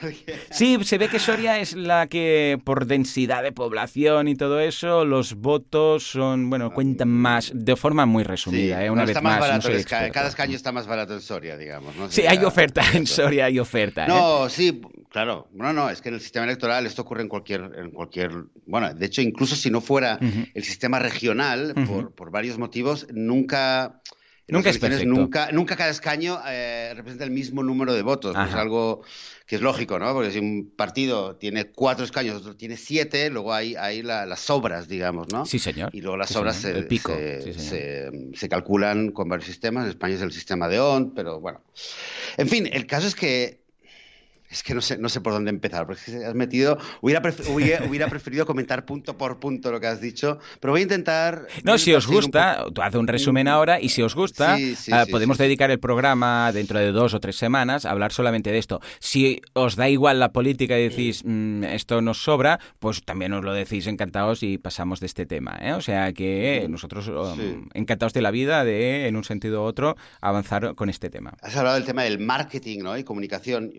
Sí, se ve que Soria es la que, por densidad de población y todo eso, los votos son, bueno, cuentan más, de forma muy resumida, ¿eh? una vez más. cada escaño está más barato en Soria, digamos. sí, hay oferta en Soria, hay oferta. ¿eh? No, sí, claro. No, no, es que en el sistema electoral esto ocurre en cualquier, en cualquier, bueno, de hecho, incluso si no fuera el sistema regional, por, por varios motivos, nunca Nunca es perfecto. Nunca, nunca cada escaño eh, representa el mismo número de votos. Es algo que es lógico, ¿no? Porque si un partido tiene cuatro escaños, otro tiene siete, luego hay, hay las sobras, digamos, ¿no? Sí, señor. Y luego las sobras se, se, calculan con varios sistemas. En España es el sistema de OND, pero bueno. En fin, el caso es que es que no sé, no sé por dónde empezar, porque has metido. Hubiera, hubiera, preferido comentar punto por punto lo que has dicho, pero voy a intentar. No, si os gusta, tú haz un resumen ahora y si os gusta, ah, podemos dedicar el programa dentro de dos o tres semanas a hablar solamente de esto. Si os da igual la política y decís mm, esto nos sobra, pues también os lo decís encantados y pasamos de este tema. ¿eh? O sea que nosotros um, encantados de la vida de, en un sentido u otro, avanzar con este tema. Has hablado del tema del marketing ¿no? y comunicación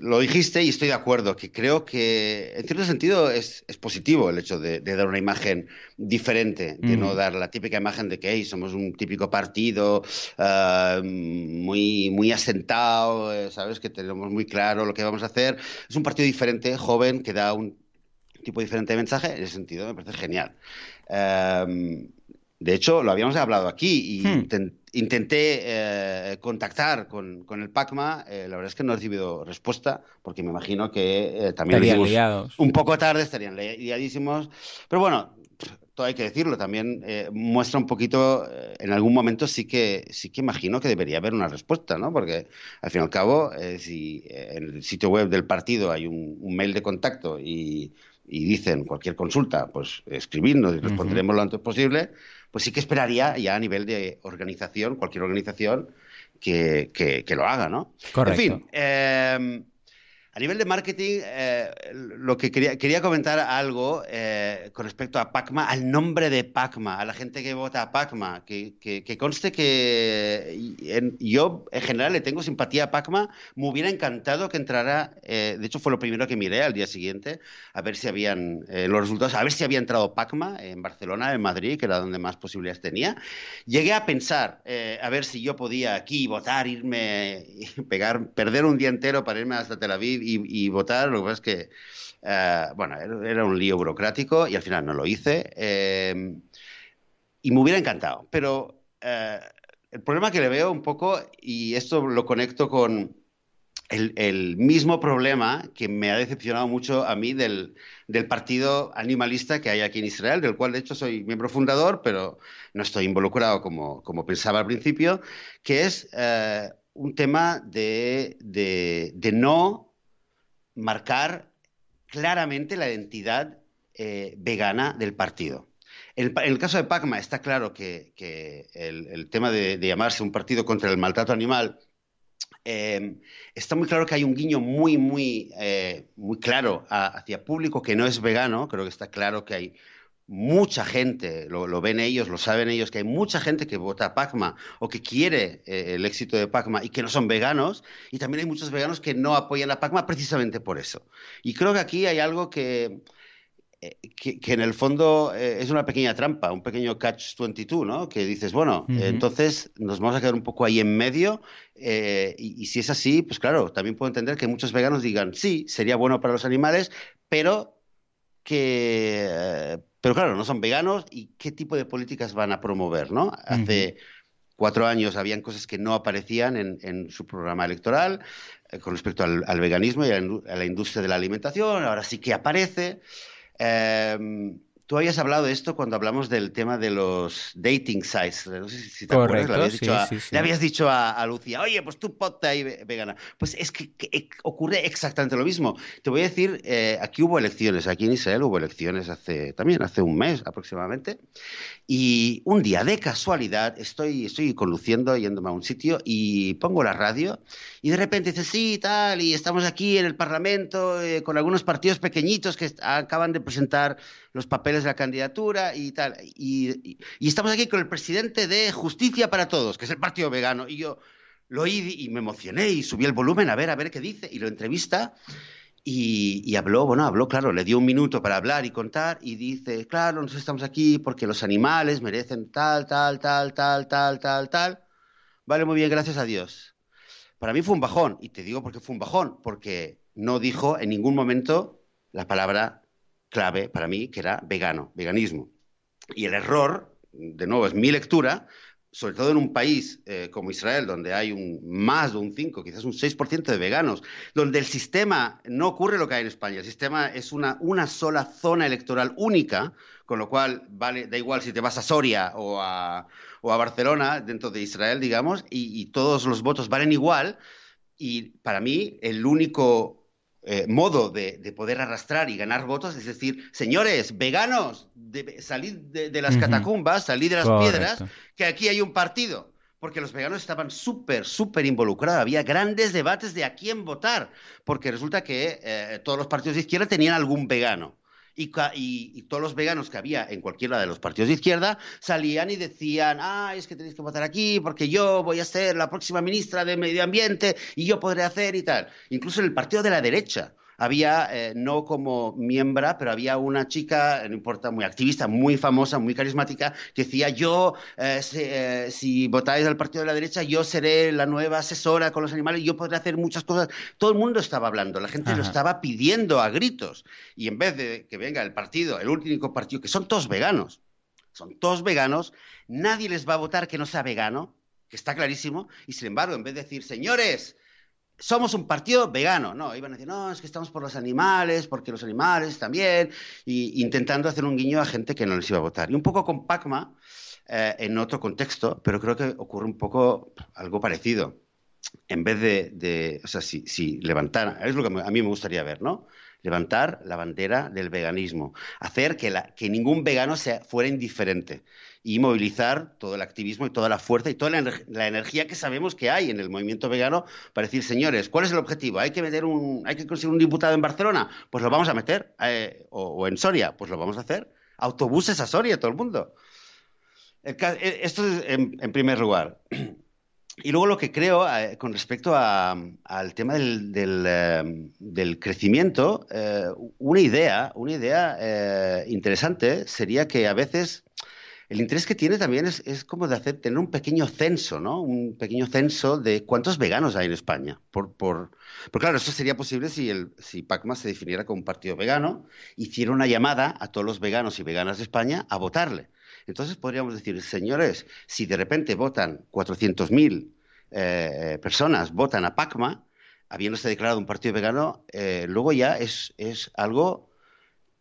lo dijiste y estoy de acuerdo, que creo que en cierto sentido es, positivo el hecho de, dar una imagen diferente, de no dar la típica imagen de que somos un típico partido ah, muy, muy asentado, eh, ¿sabes? Que tenemos muy claro lo que vamos a hacer. Es un partido diferente, joven, que da un tipo diferente de mensaje, en ese sentido me parece genial. de hecho, lo habíamos hablado aquí y hmm intenté eh, contactar con, el PACMA, eh, la verdad es que no he recibido respuesta, porque me imagino que eh, también estarían un poco tarde, estarían liadísimos, pero bueno, todo hay que decirlo, también muestra un poquito, en algún momento sí que, sí que imagino que debería haber una respuesta, ¿no? Porque al fin y al cabo, si en el sitio web del partido hay un, mail de contacto y, dicen cualquier consulta, pues escribirnos y responderemos lo antes posible, pues sí que esperaría ya a nivel de organización, cualquier organización, que, que, lo haga, ¿no? Correcto. En fin, eh, a nivel de marketing, eh, lo que quería, comentar algo eh, con respecto a Pacma, al nombre de Pacma, a la gente que vota a Pacma, que, conste que yo en general le tengo simpatía a Pacma, me hubiera encantado que entrara, eh, de hecho fue lo primero que miré al día siguiente, a ver si habían los resultados, a ver si había entrado Pacma en Barcelona, en Madrid, que era donde más posibilidades tenía. Llegué a pensar a ver si yo podía aquí votar, irme, pegar, perder un día entero para irme hasta Tel Aviv y, votar. Lo que pasa es que, eh, bueno, era un lío burocrático y al final no lo hice. Eh, y me hubiera encantado. Pero eh, el problema que le veo un poco, y esto lo conecto con el, mismo problema que me ha decepcionado mucho a mí del, partido animalista que hay aquí en Israel, del cual de hecho soy miembro fundador, pero no estoy involucrado como, como pensaba al principio, que es un tema de, de no marcar claramente la identidad eh, vegana del partido. En el, caso de Pacma está claro que, el, tema de, llamarse un partido contra el maltrato animal eh, está muy claro que hay un guiño muy, muy, eh, muy claro hacia público que no es vegano. Creo que está claro que hay mucha gente, lo, ven ellos, lo saben ellos, que hay mucha gente que vota a Pacma o que quiere eh, el éxito de Pacma y que no son veganos, y también hay muchos veganos que no apoyan a Pacma precisamente por eso. Y creo que aquí hay algo que, eh, que, en el fondo eh, es una pequeña trampa, un pequeño catch-22, ¿no? Que dices, bueno, entonces nos vamos a quedar un poco ahí en medio y, y si es así, pues claro, también puedo entender que muchos veganos digan, sí, sería bueno para los animales, pero que Pero claro, no son veganos y qué tipo de políticas van a promover, ¿no? Hace cuatro años habían cosas que no aparecían en, su programa electoral eh, con respecto al, veganismo y a la, industria de la alimentación, ahora sí que aparece. Em, Tú habías hablado de esto cuando hablamos del tema de los dating sites. No sé si te acuerdas. Le habías, dicho, a, le habías dicho a, Lucía, oye, pues tú ponte ahí vegana. Pues es que, ocurre exactamente lo mismo. Te voy a decir, eh, aquí hubo elecciones, aquí en Israel hubo elecciones hace también hace un mes aproximadamente. Y un día, de casualidad, estoy, estoy conduciendo, yéndome a un sitio y pongo la radio y de repente dice, sí, tal, y estamos aquí en el Parlamento eh, con algunos partidos pequeñitos que acaban de presentar los papeles de la candidatura y tal. Y, estamos aquí con el presidente de Justicia para Todos, que es el partido vegano. Y yo lo oí y me emocioné y subí el volumen a ver, a ver qué dice. Y lo entrevista. Y, habló, bueno, habló, claro, le dio un minuto para hablar y contar y dice, claro, nosotros estamos aquí porque los animales merecen tal, tal, tal, tal, tal, tal, tal. Vale, muy bien, gracias a Dios. Para mí fue un bajón, y te digo por qué fue un bajón, porque no dijo en ningún momento la palabra clave para mí, que era vegano, veganismo. Y el error, de nuevo, es mi lectura, sobre todo en un país eh, como Israel, donde hay un más de un 5, quizás un 6% de veganos, donde el sistema no ocurre lo que hay en España, el sistema es una, una sola zona electoral única, con lo cual vale, da igual si te vas a Soria o a, o a Barcelona, dentro de Israel, digamos, y, todos los votos valen igual. Y para mí, el único eh, modo de, poder arrastrar y ganar votos es decir, señores, veganos, salid de, las catacumbas, salid de las piedras, que aquí hay un partido. Porque los veganos estaban súper, súper involucrados. Había grandes debates de a quién votar. Porque resulta que eh, todos los partidos de izquierda tenían algún vegano. Y, todos los veganos que había en cualquiera de los partidos de izquierda salían y decían, ah, es que tenéis que votar aquí porque yo voy a ser la próxima ministra de Medio Ambiente y yo podré hacer y tal. Incluso en el partido de la derecha había, eh, no como miembro, pero había una chica, no importa, muy activista, muy famosa, muy carismática, que decía, yo, eh, eh, si votáis al partido de la derecha, yo seré la nueva asesora con los animales, yo podré hacer muchas cosas. Todo el mundo estaba hablando, la gente lo estaba pidiendo a gritos. Y en vez de que venga el partido, el único partido, que son todos veganos, son todos veganos, nadie les va a votar que no sea vegano, que está clarísimo, y sin embargo, en vez de decir, señores, somos un partido vegano, no, iban a decir, no, es que estamos por los animales, porque los animales también, y intentando hacer un guiño a gente que no les iba a votar. Y un poco con Pacma, eh, en otro contexto, pero creo que ocurre un poco algo parecido. En vez de, o sea, si, si levantar, es lo que a mí me gustaría ver, ¿no? Levantar la bandera del veganismo, hacer que, la, que ningún vegano sea, fuera indiferente y movilizar todo el activismo y toda la fuerza y toda la, energía que sabemos que hay en el movimiento vegano para decir, señores, ¿cuál es el objetivo? ¿Hay que, meter un, hay que conseguir un diputado en Barcelona? Pues lo vamos a meter. Eh, o, en Soria, pues lo vamos a hacer. Autobuses a Soria, todo el mundo. Eh, esto es en, primer lugar. Y luego lo que creo eh, con respecto al tema del, crecimiento, una idea, una idea interesante sería que a veces el interés que tiene también es, como de hacer, tener un pequeño censo, ¿no? Un pequeño censo de cuántos veganos hay en España. Por, por, claro, eso sería posible si, el, si PACMA se definiera como un partido vegano, hiciera una llamada a todos los veganos y veganas de España a votarle. Entonces podríamos decir, señores, si de repente votan 400.000 eh, personas, votan a PACMA, habiéndose declarado un partido vegano, eh, luego ya es, es algo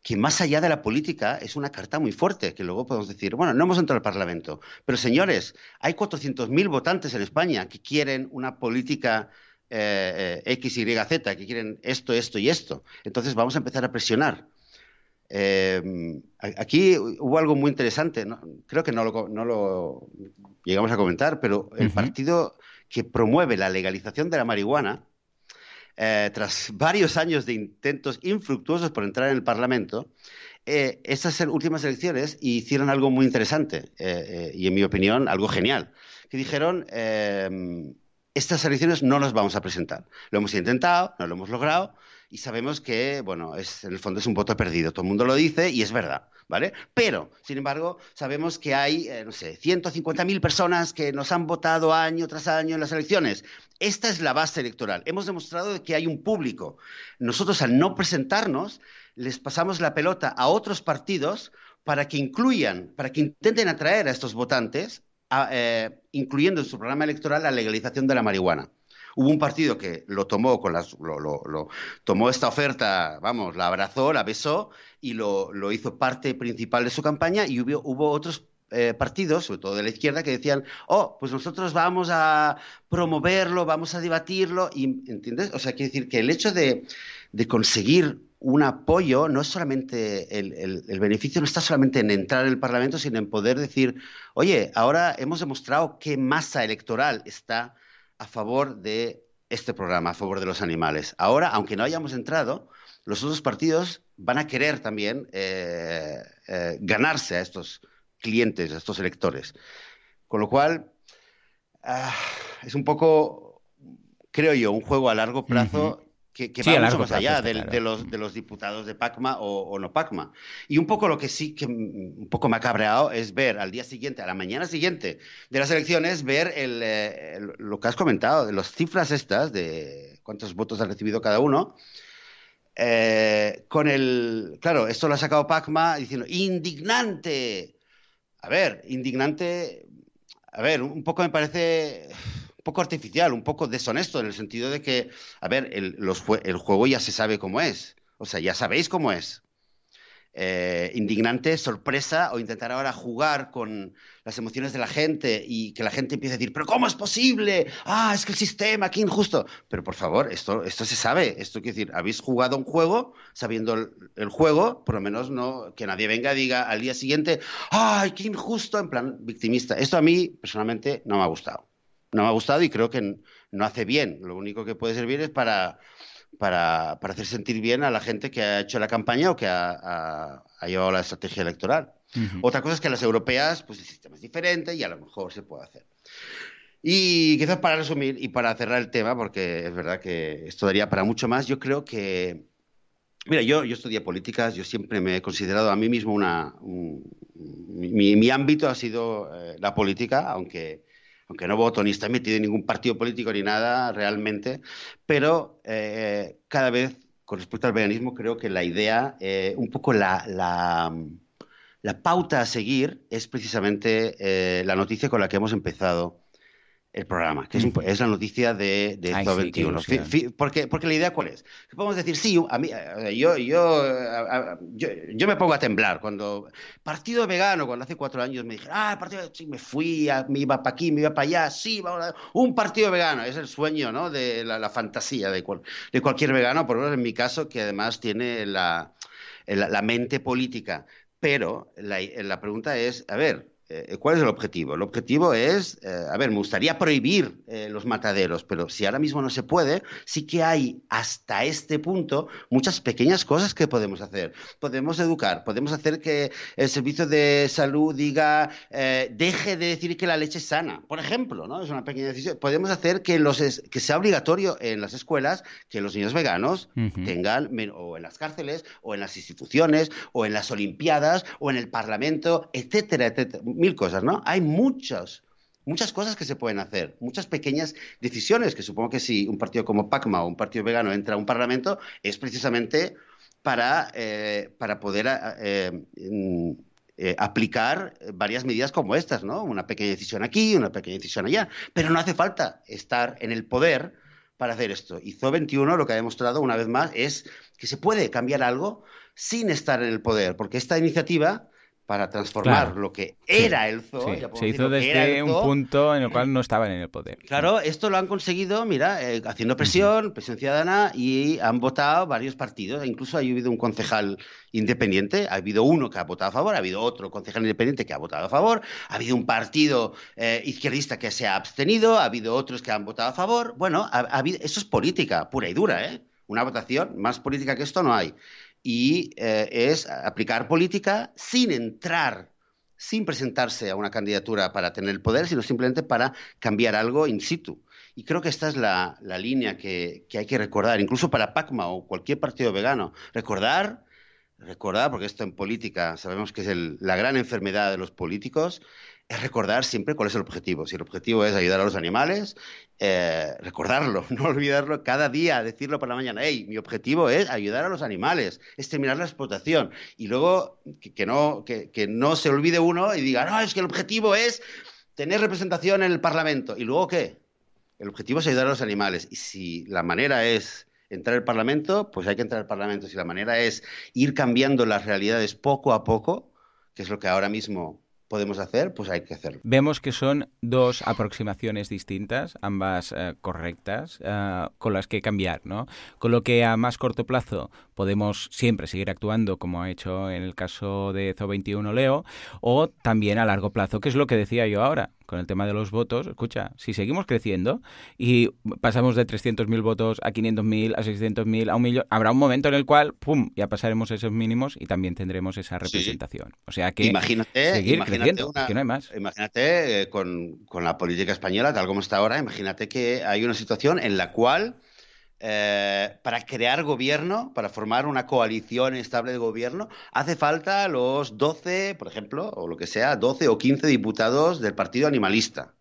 que más allá de la política es una carta muy fuerte, que luego podemos decir, bueno, no hemos entrado al Parlamento, pero señores, hay 400.000 votantes en España que quieren una política eh, eh, X, Y, Z, que quieren esto, esto y esto. Entonces vamos a empezar a presionar. Eh, aquí hubo algo muy interesante, creo que no lo, llegamos a comentar, pero el partido que promueve la legalización de la marihuana, eh, tras varios años de intentos infructuosos por entrar en el Parlamento, eh, estas últimas elecciones hicieron algo muy interesante eh, y, en mi opinión, algo genial. Que dijeron, estas elecciones no las vamos a presentar. Lo hemos intentado, no lo hemos logrado y sabemos que, bueno, es, en el fondo es un voto perdido. Todo el mundo lo dice y es verdad, ¿vale? Pero, sin embargo, sabemos que hay, eh, no sé, 150.000 personas que nos han votado año tras año en las elecciones. Esta es la base electoral. Hemos demostrado que hay un público. Nosotros, al no presentarnos, les pasamos la pelota a otros partidos para que incluyan, para que intenten atraer a estos votantes, eh, incluyendo en su programa electoral la legalización de la marihuana. Hubo un partido que lo tomó con las, lo, tomó esta oferta, vamos, la abrazó, la besó y lo, hizo parte principal de su campaña y hubo, otros eh, partidos, sobre todo de la izquierda, que decían, oh, pues nosotros vamos a promoverlo, vamos a debatirlo, ¿entiendes? O sea, quiere decir que el hecho de, de conseguir un apoyo, no es solamente el, el, beneficio no está solamente en entrar en el Parlamento, sino en poder decir, oye, ahora hemos demostrado qué masa electoral está a favor de este programa, a favor de los animales. Ahora, aunque no hayamos entrado, los otros partidos van a querer también eh, eh, ganarse a estos clientes, a estos electores. Con lo cual, ah, es un poco, creo yo, un juego a largo plazo que, va mucho más allá de, los, de los diputados de Pacma o, no Pacma. Y un poco lo que sí que un poco me ha cabreado es ver al día siguiente, a la mañana siguiente de las elecciones, ver eh, lo que has comentado, de las cifras estas, de cuántos votos ha recibido cada uno. Eh, con el. Claro, esto lo ha sacado Pacma diciendo indignante. A ver, indignante. A ver, un poco me parece poco artificial, un poco deshonesto, en el sentido de que, a ver, el, el juego ya se sabe cómo es. O sea, ya sabéis cómo es. Eh, indignante, sorpresa o intentar ahora jugar con las emociones de la gente y que la gente empiece a decir, pero ¿cómo es posible? Ah, es que el sistema, qué injusto. Pero por favor, esto, esto se sabe. Esto quiere decir, habéis jugado un juego sabiendo el, juego, por lo menos no que nadie venga y diga al día siguiente, ay, qué injusto, en plan victimista. Esto a mí personalmente no me ha gustado no me ha gustado y creo que no hace bien. Lo único que puede servir es para, para, hacer sentir bien a la gente que ha hecho la campaña o que ha, llevado la estrategia electoral. Otra cosa es que las europeas, pues el sistema es diferente y a lo mejor se puede hacer. Y quizás para resumir y para cerrar el tema, porque es verdad que esto daría para mucho más, yo creo que Mira, yo, yo estudié políticas, yo siempre me he considerado a mí mismo una... mi, ámbito ha sido eh, la política, aunque aunque no voto ni estoy metido en ningún partido político ni nada realmente, pero eh, cada vez con respecto al veganismo creo que la idea, eh, un poco la, la, pauta a seguir es precisamente eh, la noticia con la que hemos empezado el programa, que es, la noticia de, de 21. porque, porque la idea cuál es? Podemos decir, sí, a mí, yo, yo, yo, me pongo a temblar cuando partido vegano, cuando hace cuatro años me dije, ah, partido, sí, me fui, me iba para aquí, me iba para allá, sí, un partido vegano, es el sueño, ¿no? De la, fantasía de, de cualquier vegano, por lo menos en mi caso, que además tiene la, la, mente política. Pero la, la pregunta es, a ver, eh, ¿Cuál es el objetivo? El objetivo es, eh, a ver, me gustaría prohibir eh, los mataderos, pero si ahora mismo no se puede, sí que hay hasta este punto muchas pequeñas cosas que podemos hacer. Podemos educar, podemos hacer que el servicio de salud diga, deje de decir que la leche es sana, por ejemplo, ¿no? Es una pequeña decisión. Podemos hacer que, los que sea obligatorio en las escuelas que los niños veganos tengan, o en las cárceles, o en las instituciones, o en las olimpiadas, o en el parlamento, etcétera, etcétera mil cosas, ¿no? Hay muchas, muchas cosas que se pueden hacer, muchas pequeñas decisiones que supongo que si un partido como PACMA o un partido vegano entra a un parlamento es precisamente para, eh, para poder eh, mm, eh, aplicar varias medidas como estas, ¿no? Una pequeña decisión aquí, una pequeña decisión allá, pero no hace falta estar en el poder para hacer esto. Y ZO21 lo que ha demostrado una vez más es que se puede cambiar algo sin estar en el poder, porque esta iniciativa para transformar lo que era el zoo. Se hizo desde un punto en el cual no estaban en el poder. Claro, esto lo han conseguido, mira, eh, haciendo presión, presión ciudadana, y han votado varios partidos. Incluso ha habido un concejal independiente, ha habido uno que ha votado a favor, ha habido otro concejal independiente que ha votado a favor, ha habido un partido eh, izquierdista que se ha abstenido, ha habido otros que han votado a favor. Bueno, eso es política pura y dura, ¿eh? Una votación más política que esto no hay y eh, es aplicar política sin entrar, sin presentarse a una candidatura para tener el poder, sino simplemente para cambiar algo in situ. Y creo que esta es la, línea que, que, hay que recordar, incluso para Pacma o cualquier partido vegano. Recordar, recordar, porque esto en política sabemos que es la gran enfermedad de los políticos, es recordar siempre cuál es el objetivo. Si el objetivo es ayudar a los animales, eh, recordarlo, no olvidarlo cada día, decirlo por la mañana, hey, mi objetivo es ayudar a los animales, es terminar la explotación. Y luego que, no, que, no se olvide uno y diga, no, es que el objetivo es tener representación en el Parlamento. ¿Y luego qué? El objetivo es ayudar a los animales. Y si la manera es entrar al Parlamento, pues hay que entrar al Parlamento. Si la manera es ir cambiando las realidades poco a poco, que es lo que ahora mismo podemos hacer, pues hay que hacerlo. Vemos que son dos aproximaciones distintas, ambas eh, correctas, eh, con las que cambiar, ¿no? Con lo que a más corto plazo podemos siempre seguir actuando como ha hecho en el caso de Zo21 Leo, o también a largo plazo, que es lo que decía yo ahora con el tema de los votos, escucha, si seguimos creciendo y pasamos de 300.000 votos a 500.000, a 600.000, a un millón, habrá un momento en el cual, ¡pum!, ya pasaremos esos mínimos y también tendremos esa representación. O sea que imagínate, seguir creciendo, que no hay más. Imagínate eh, con, con la política española, tal como está ahora, imagínate que hay una situación en la cual eh, para crear gobierno, para formar una coalición estable de gobierno, hace falta los 12, por ejemplo, o lo que sea, 12 o 15 diputados del Partido Animalista.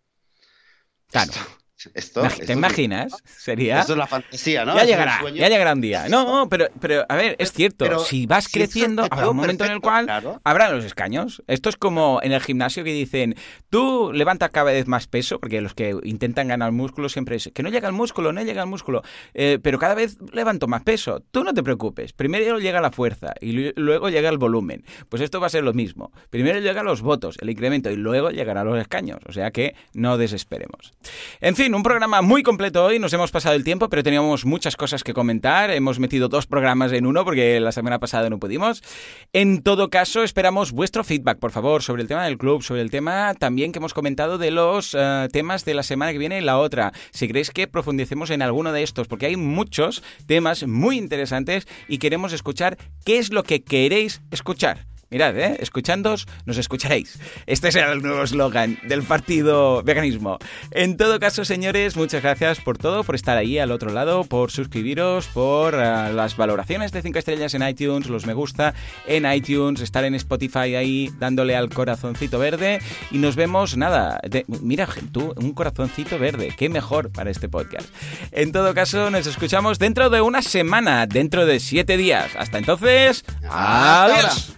Claro. ¿Te imaginas? Sería. Esto es la fantasía, ¿no? Ya llegará, ya llegará un día. No, pero, pero a ver, es cierto. si vas creciendo, habrá un momento en el cual habrá los escaños. Esto es como en el gimnasio que dicen, tú levanta cada vez más peso, porque los que intentan ganar músculo siempre es que no llega el músculo, no llega el músculo, eh, pero cada vez levanto más peso. Tú no te preocupes. Primero llega la fuerza y luego llega el volumen. Pues esto va a ser lo mismo. Primero llegan los votos, el incremento y luego llegará los escaños. O sea que no desesperemos. En fin, un programa muy completo hoy, nos hemos pasado el tiempo, pero teníamos muchas cosas que comentar. Hemos metido dos programas en uno porque la semana pasada no pudimos. En todo caso, esperamos vuestro feedback, por favor, sobre el tema del club, sobre el tema también que hemos comentado de los eh, temas de la semana que viene y la otra. Si queréis que profundicemos en alguno de estos, porque hay muchos temas muy interesantes y queremos escuchar qué es lo que queréis escuchar. Mirad, ¿eh? escuchándos, nos escucharéis. Este será el nuevo eslogan del partido veganismo. En todo caso, señores, muchas gracias por todo, por estar ahí al otro lado, por suscribiros, por uh, las valoraciones de 5 estrellas en iTunes, los me gusta en iTunes, estar en Spotify ahí dándole al corazoncito verde. Y nos vemos, nada, mira, tú, un corazoncito verde, qué mejor para este podcast. En todo caso, nos escuchamos dentro de una semana, dentro de 7 días. Hasta entonces, adiós.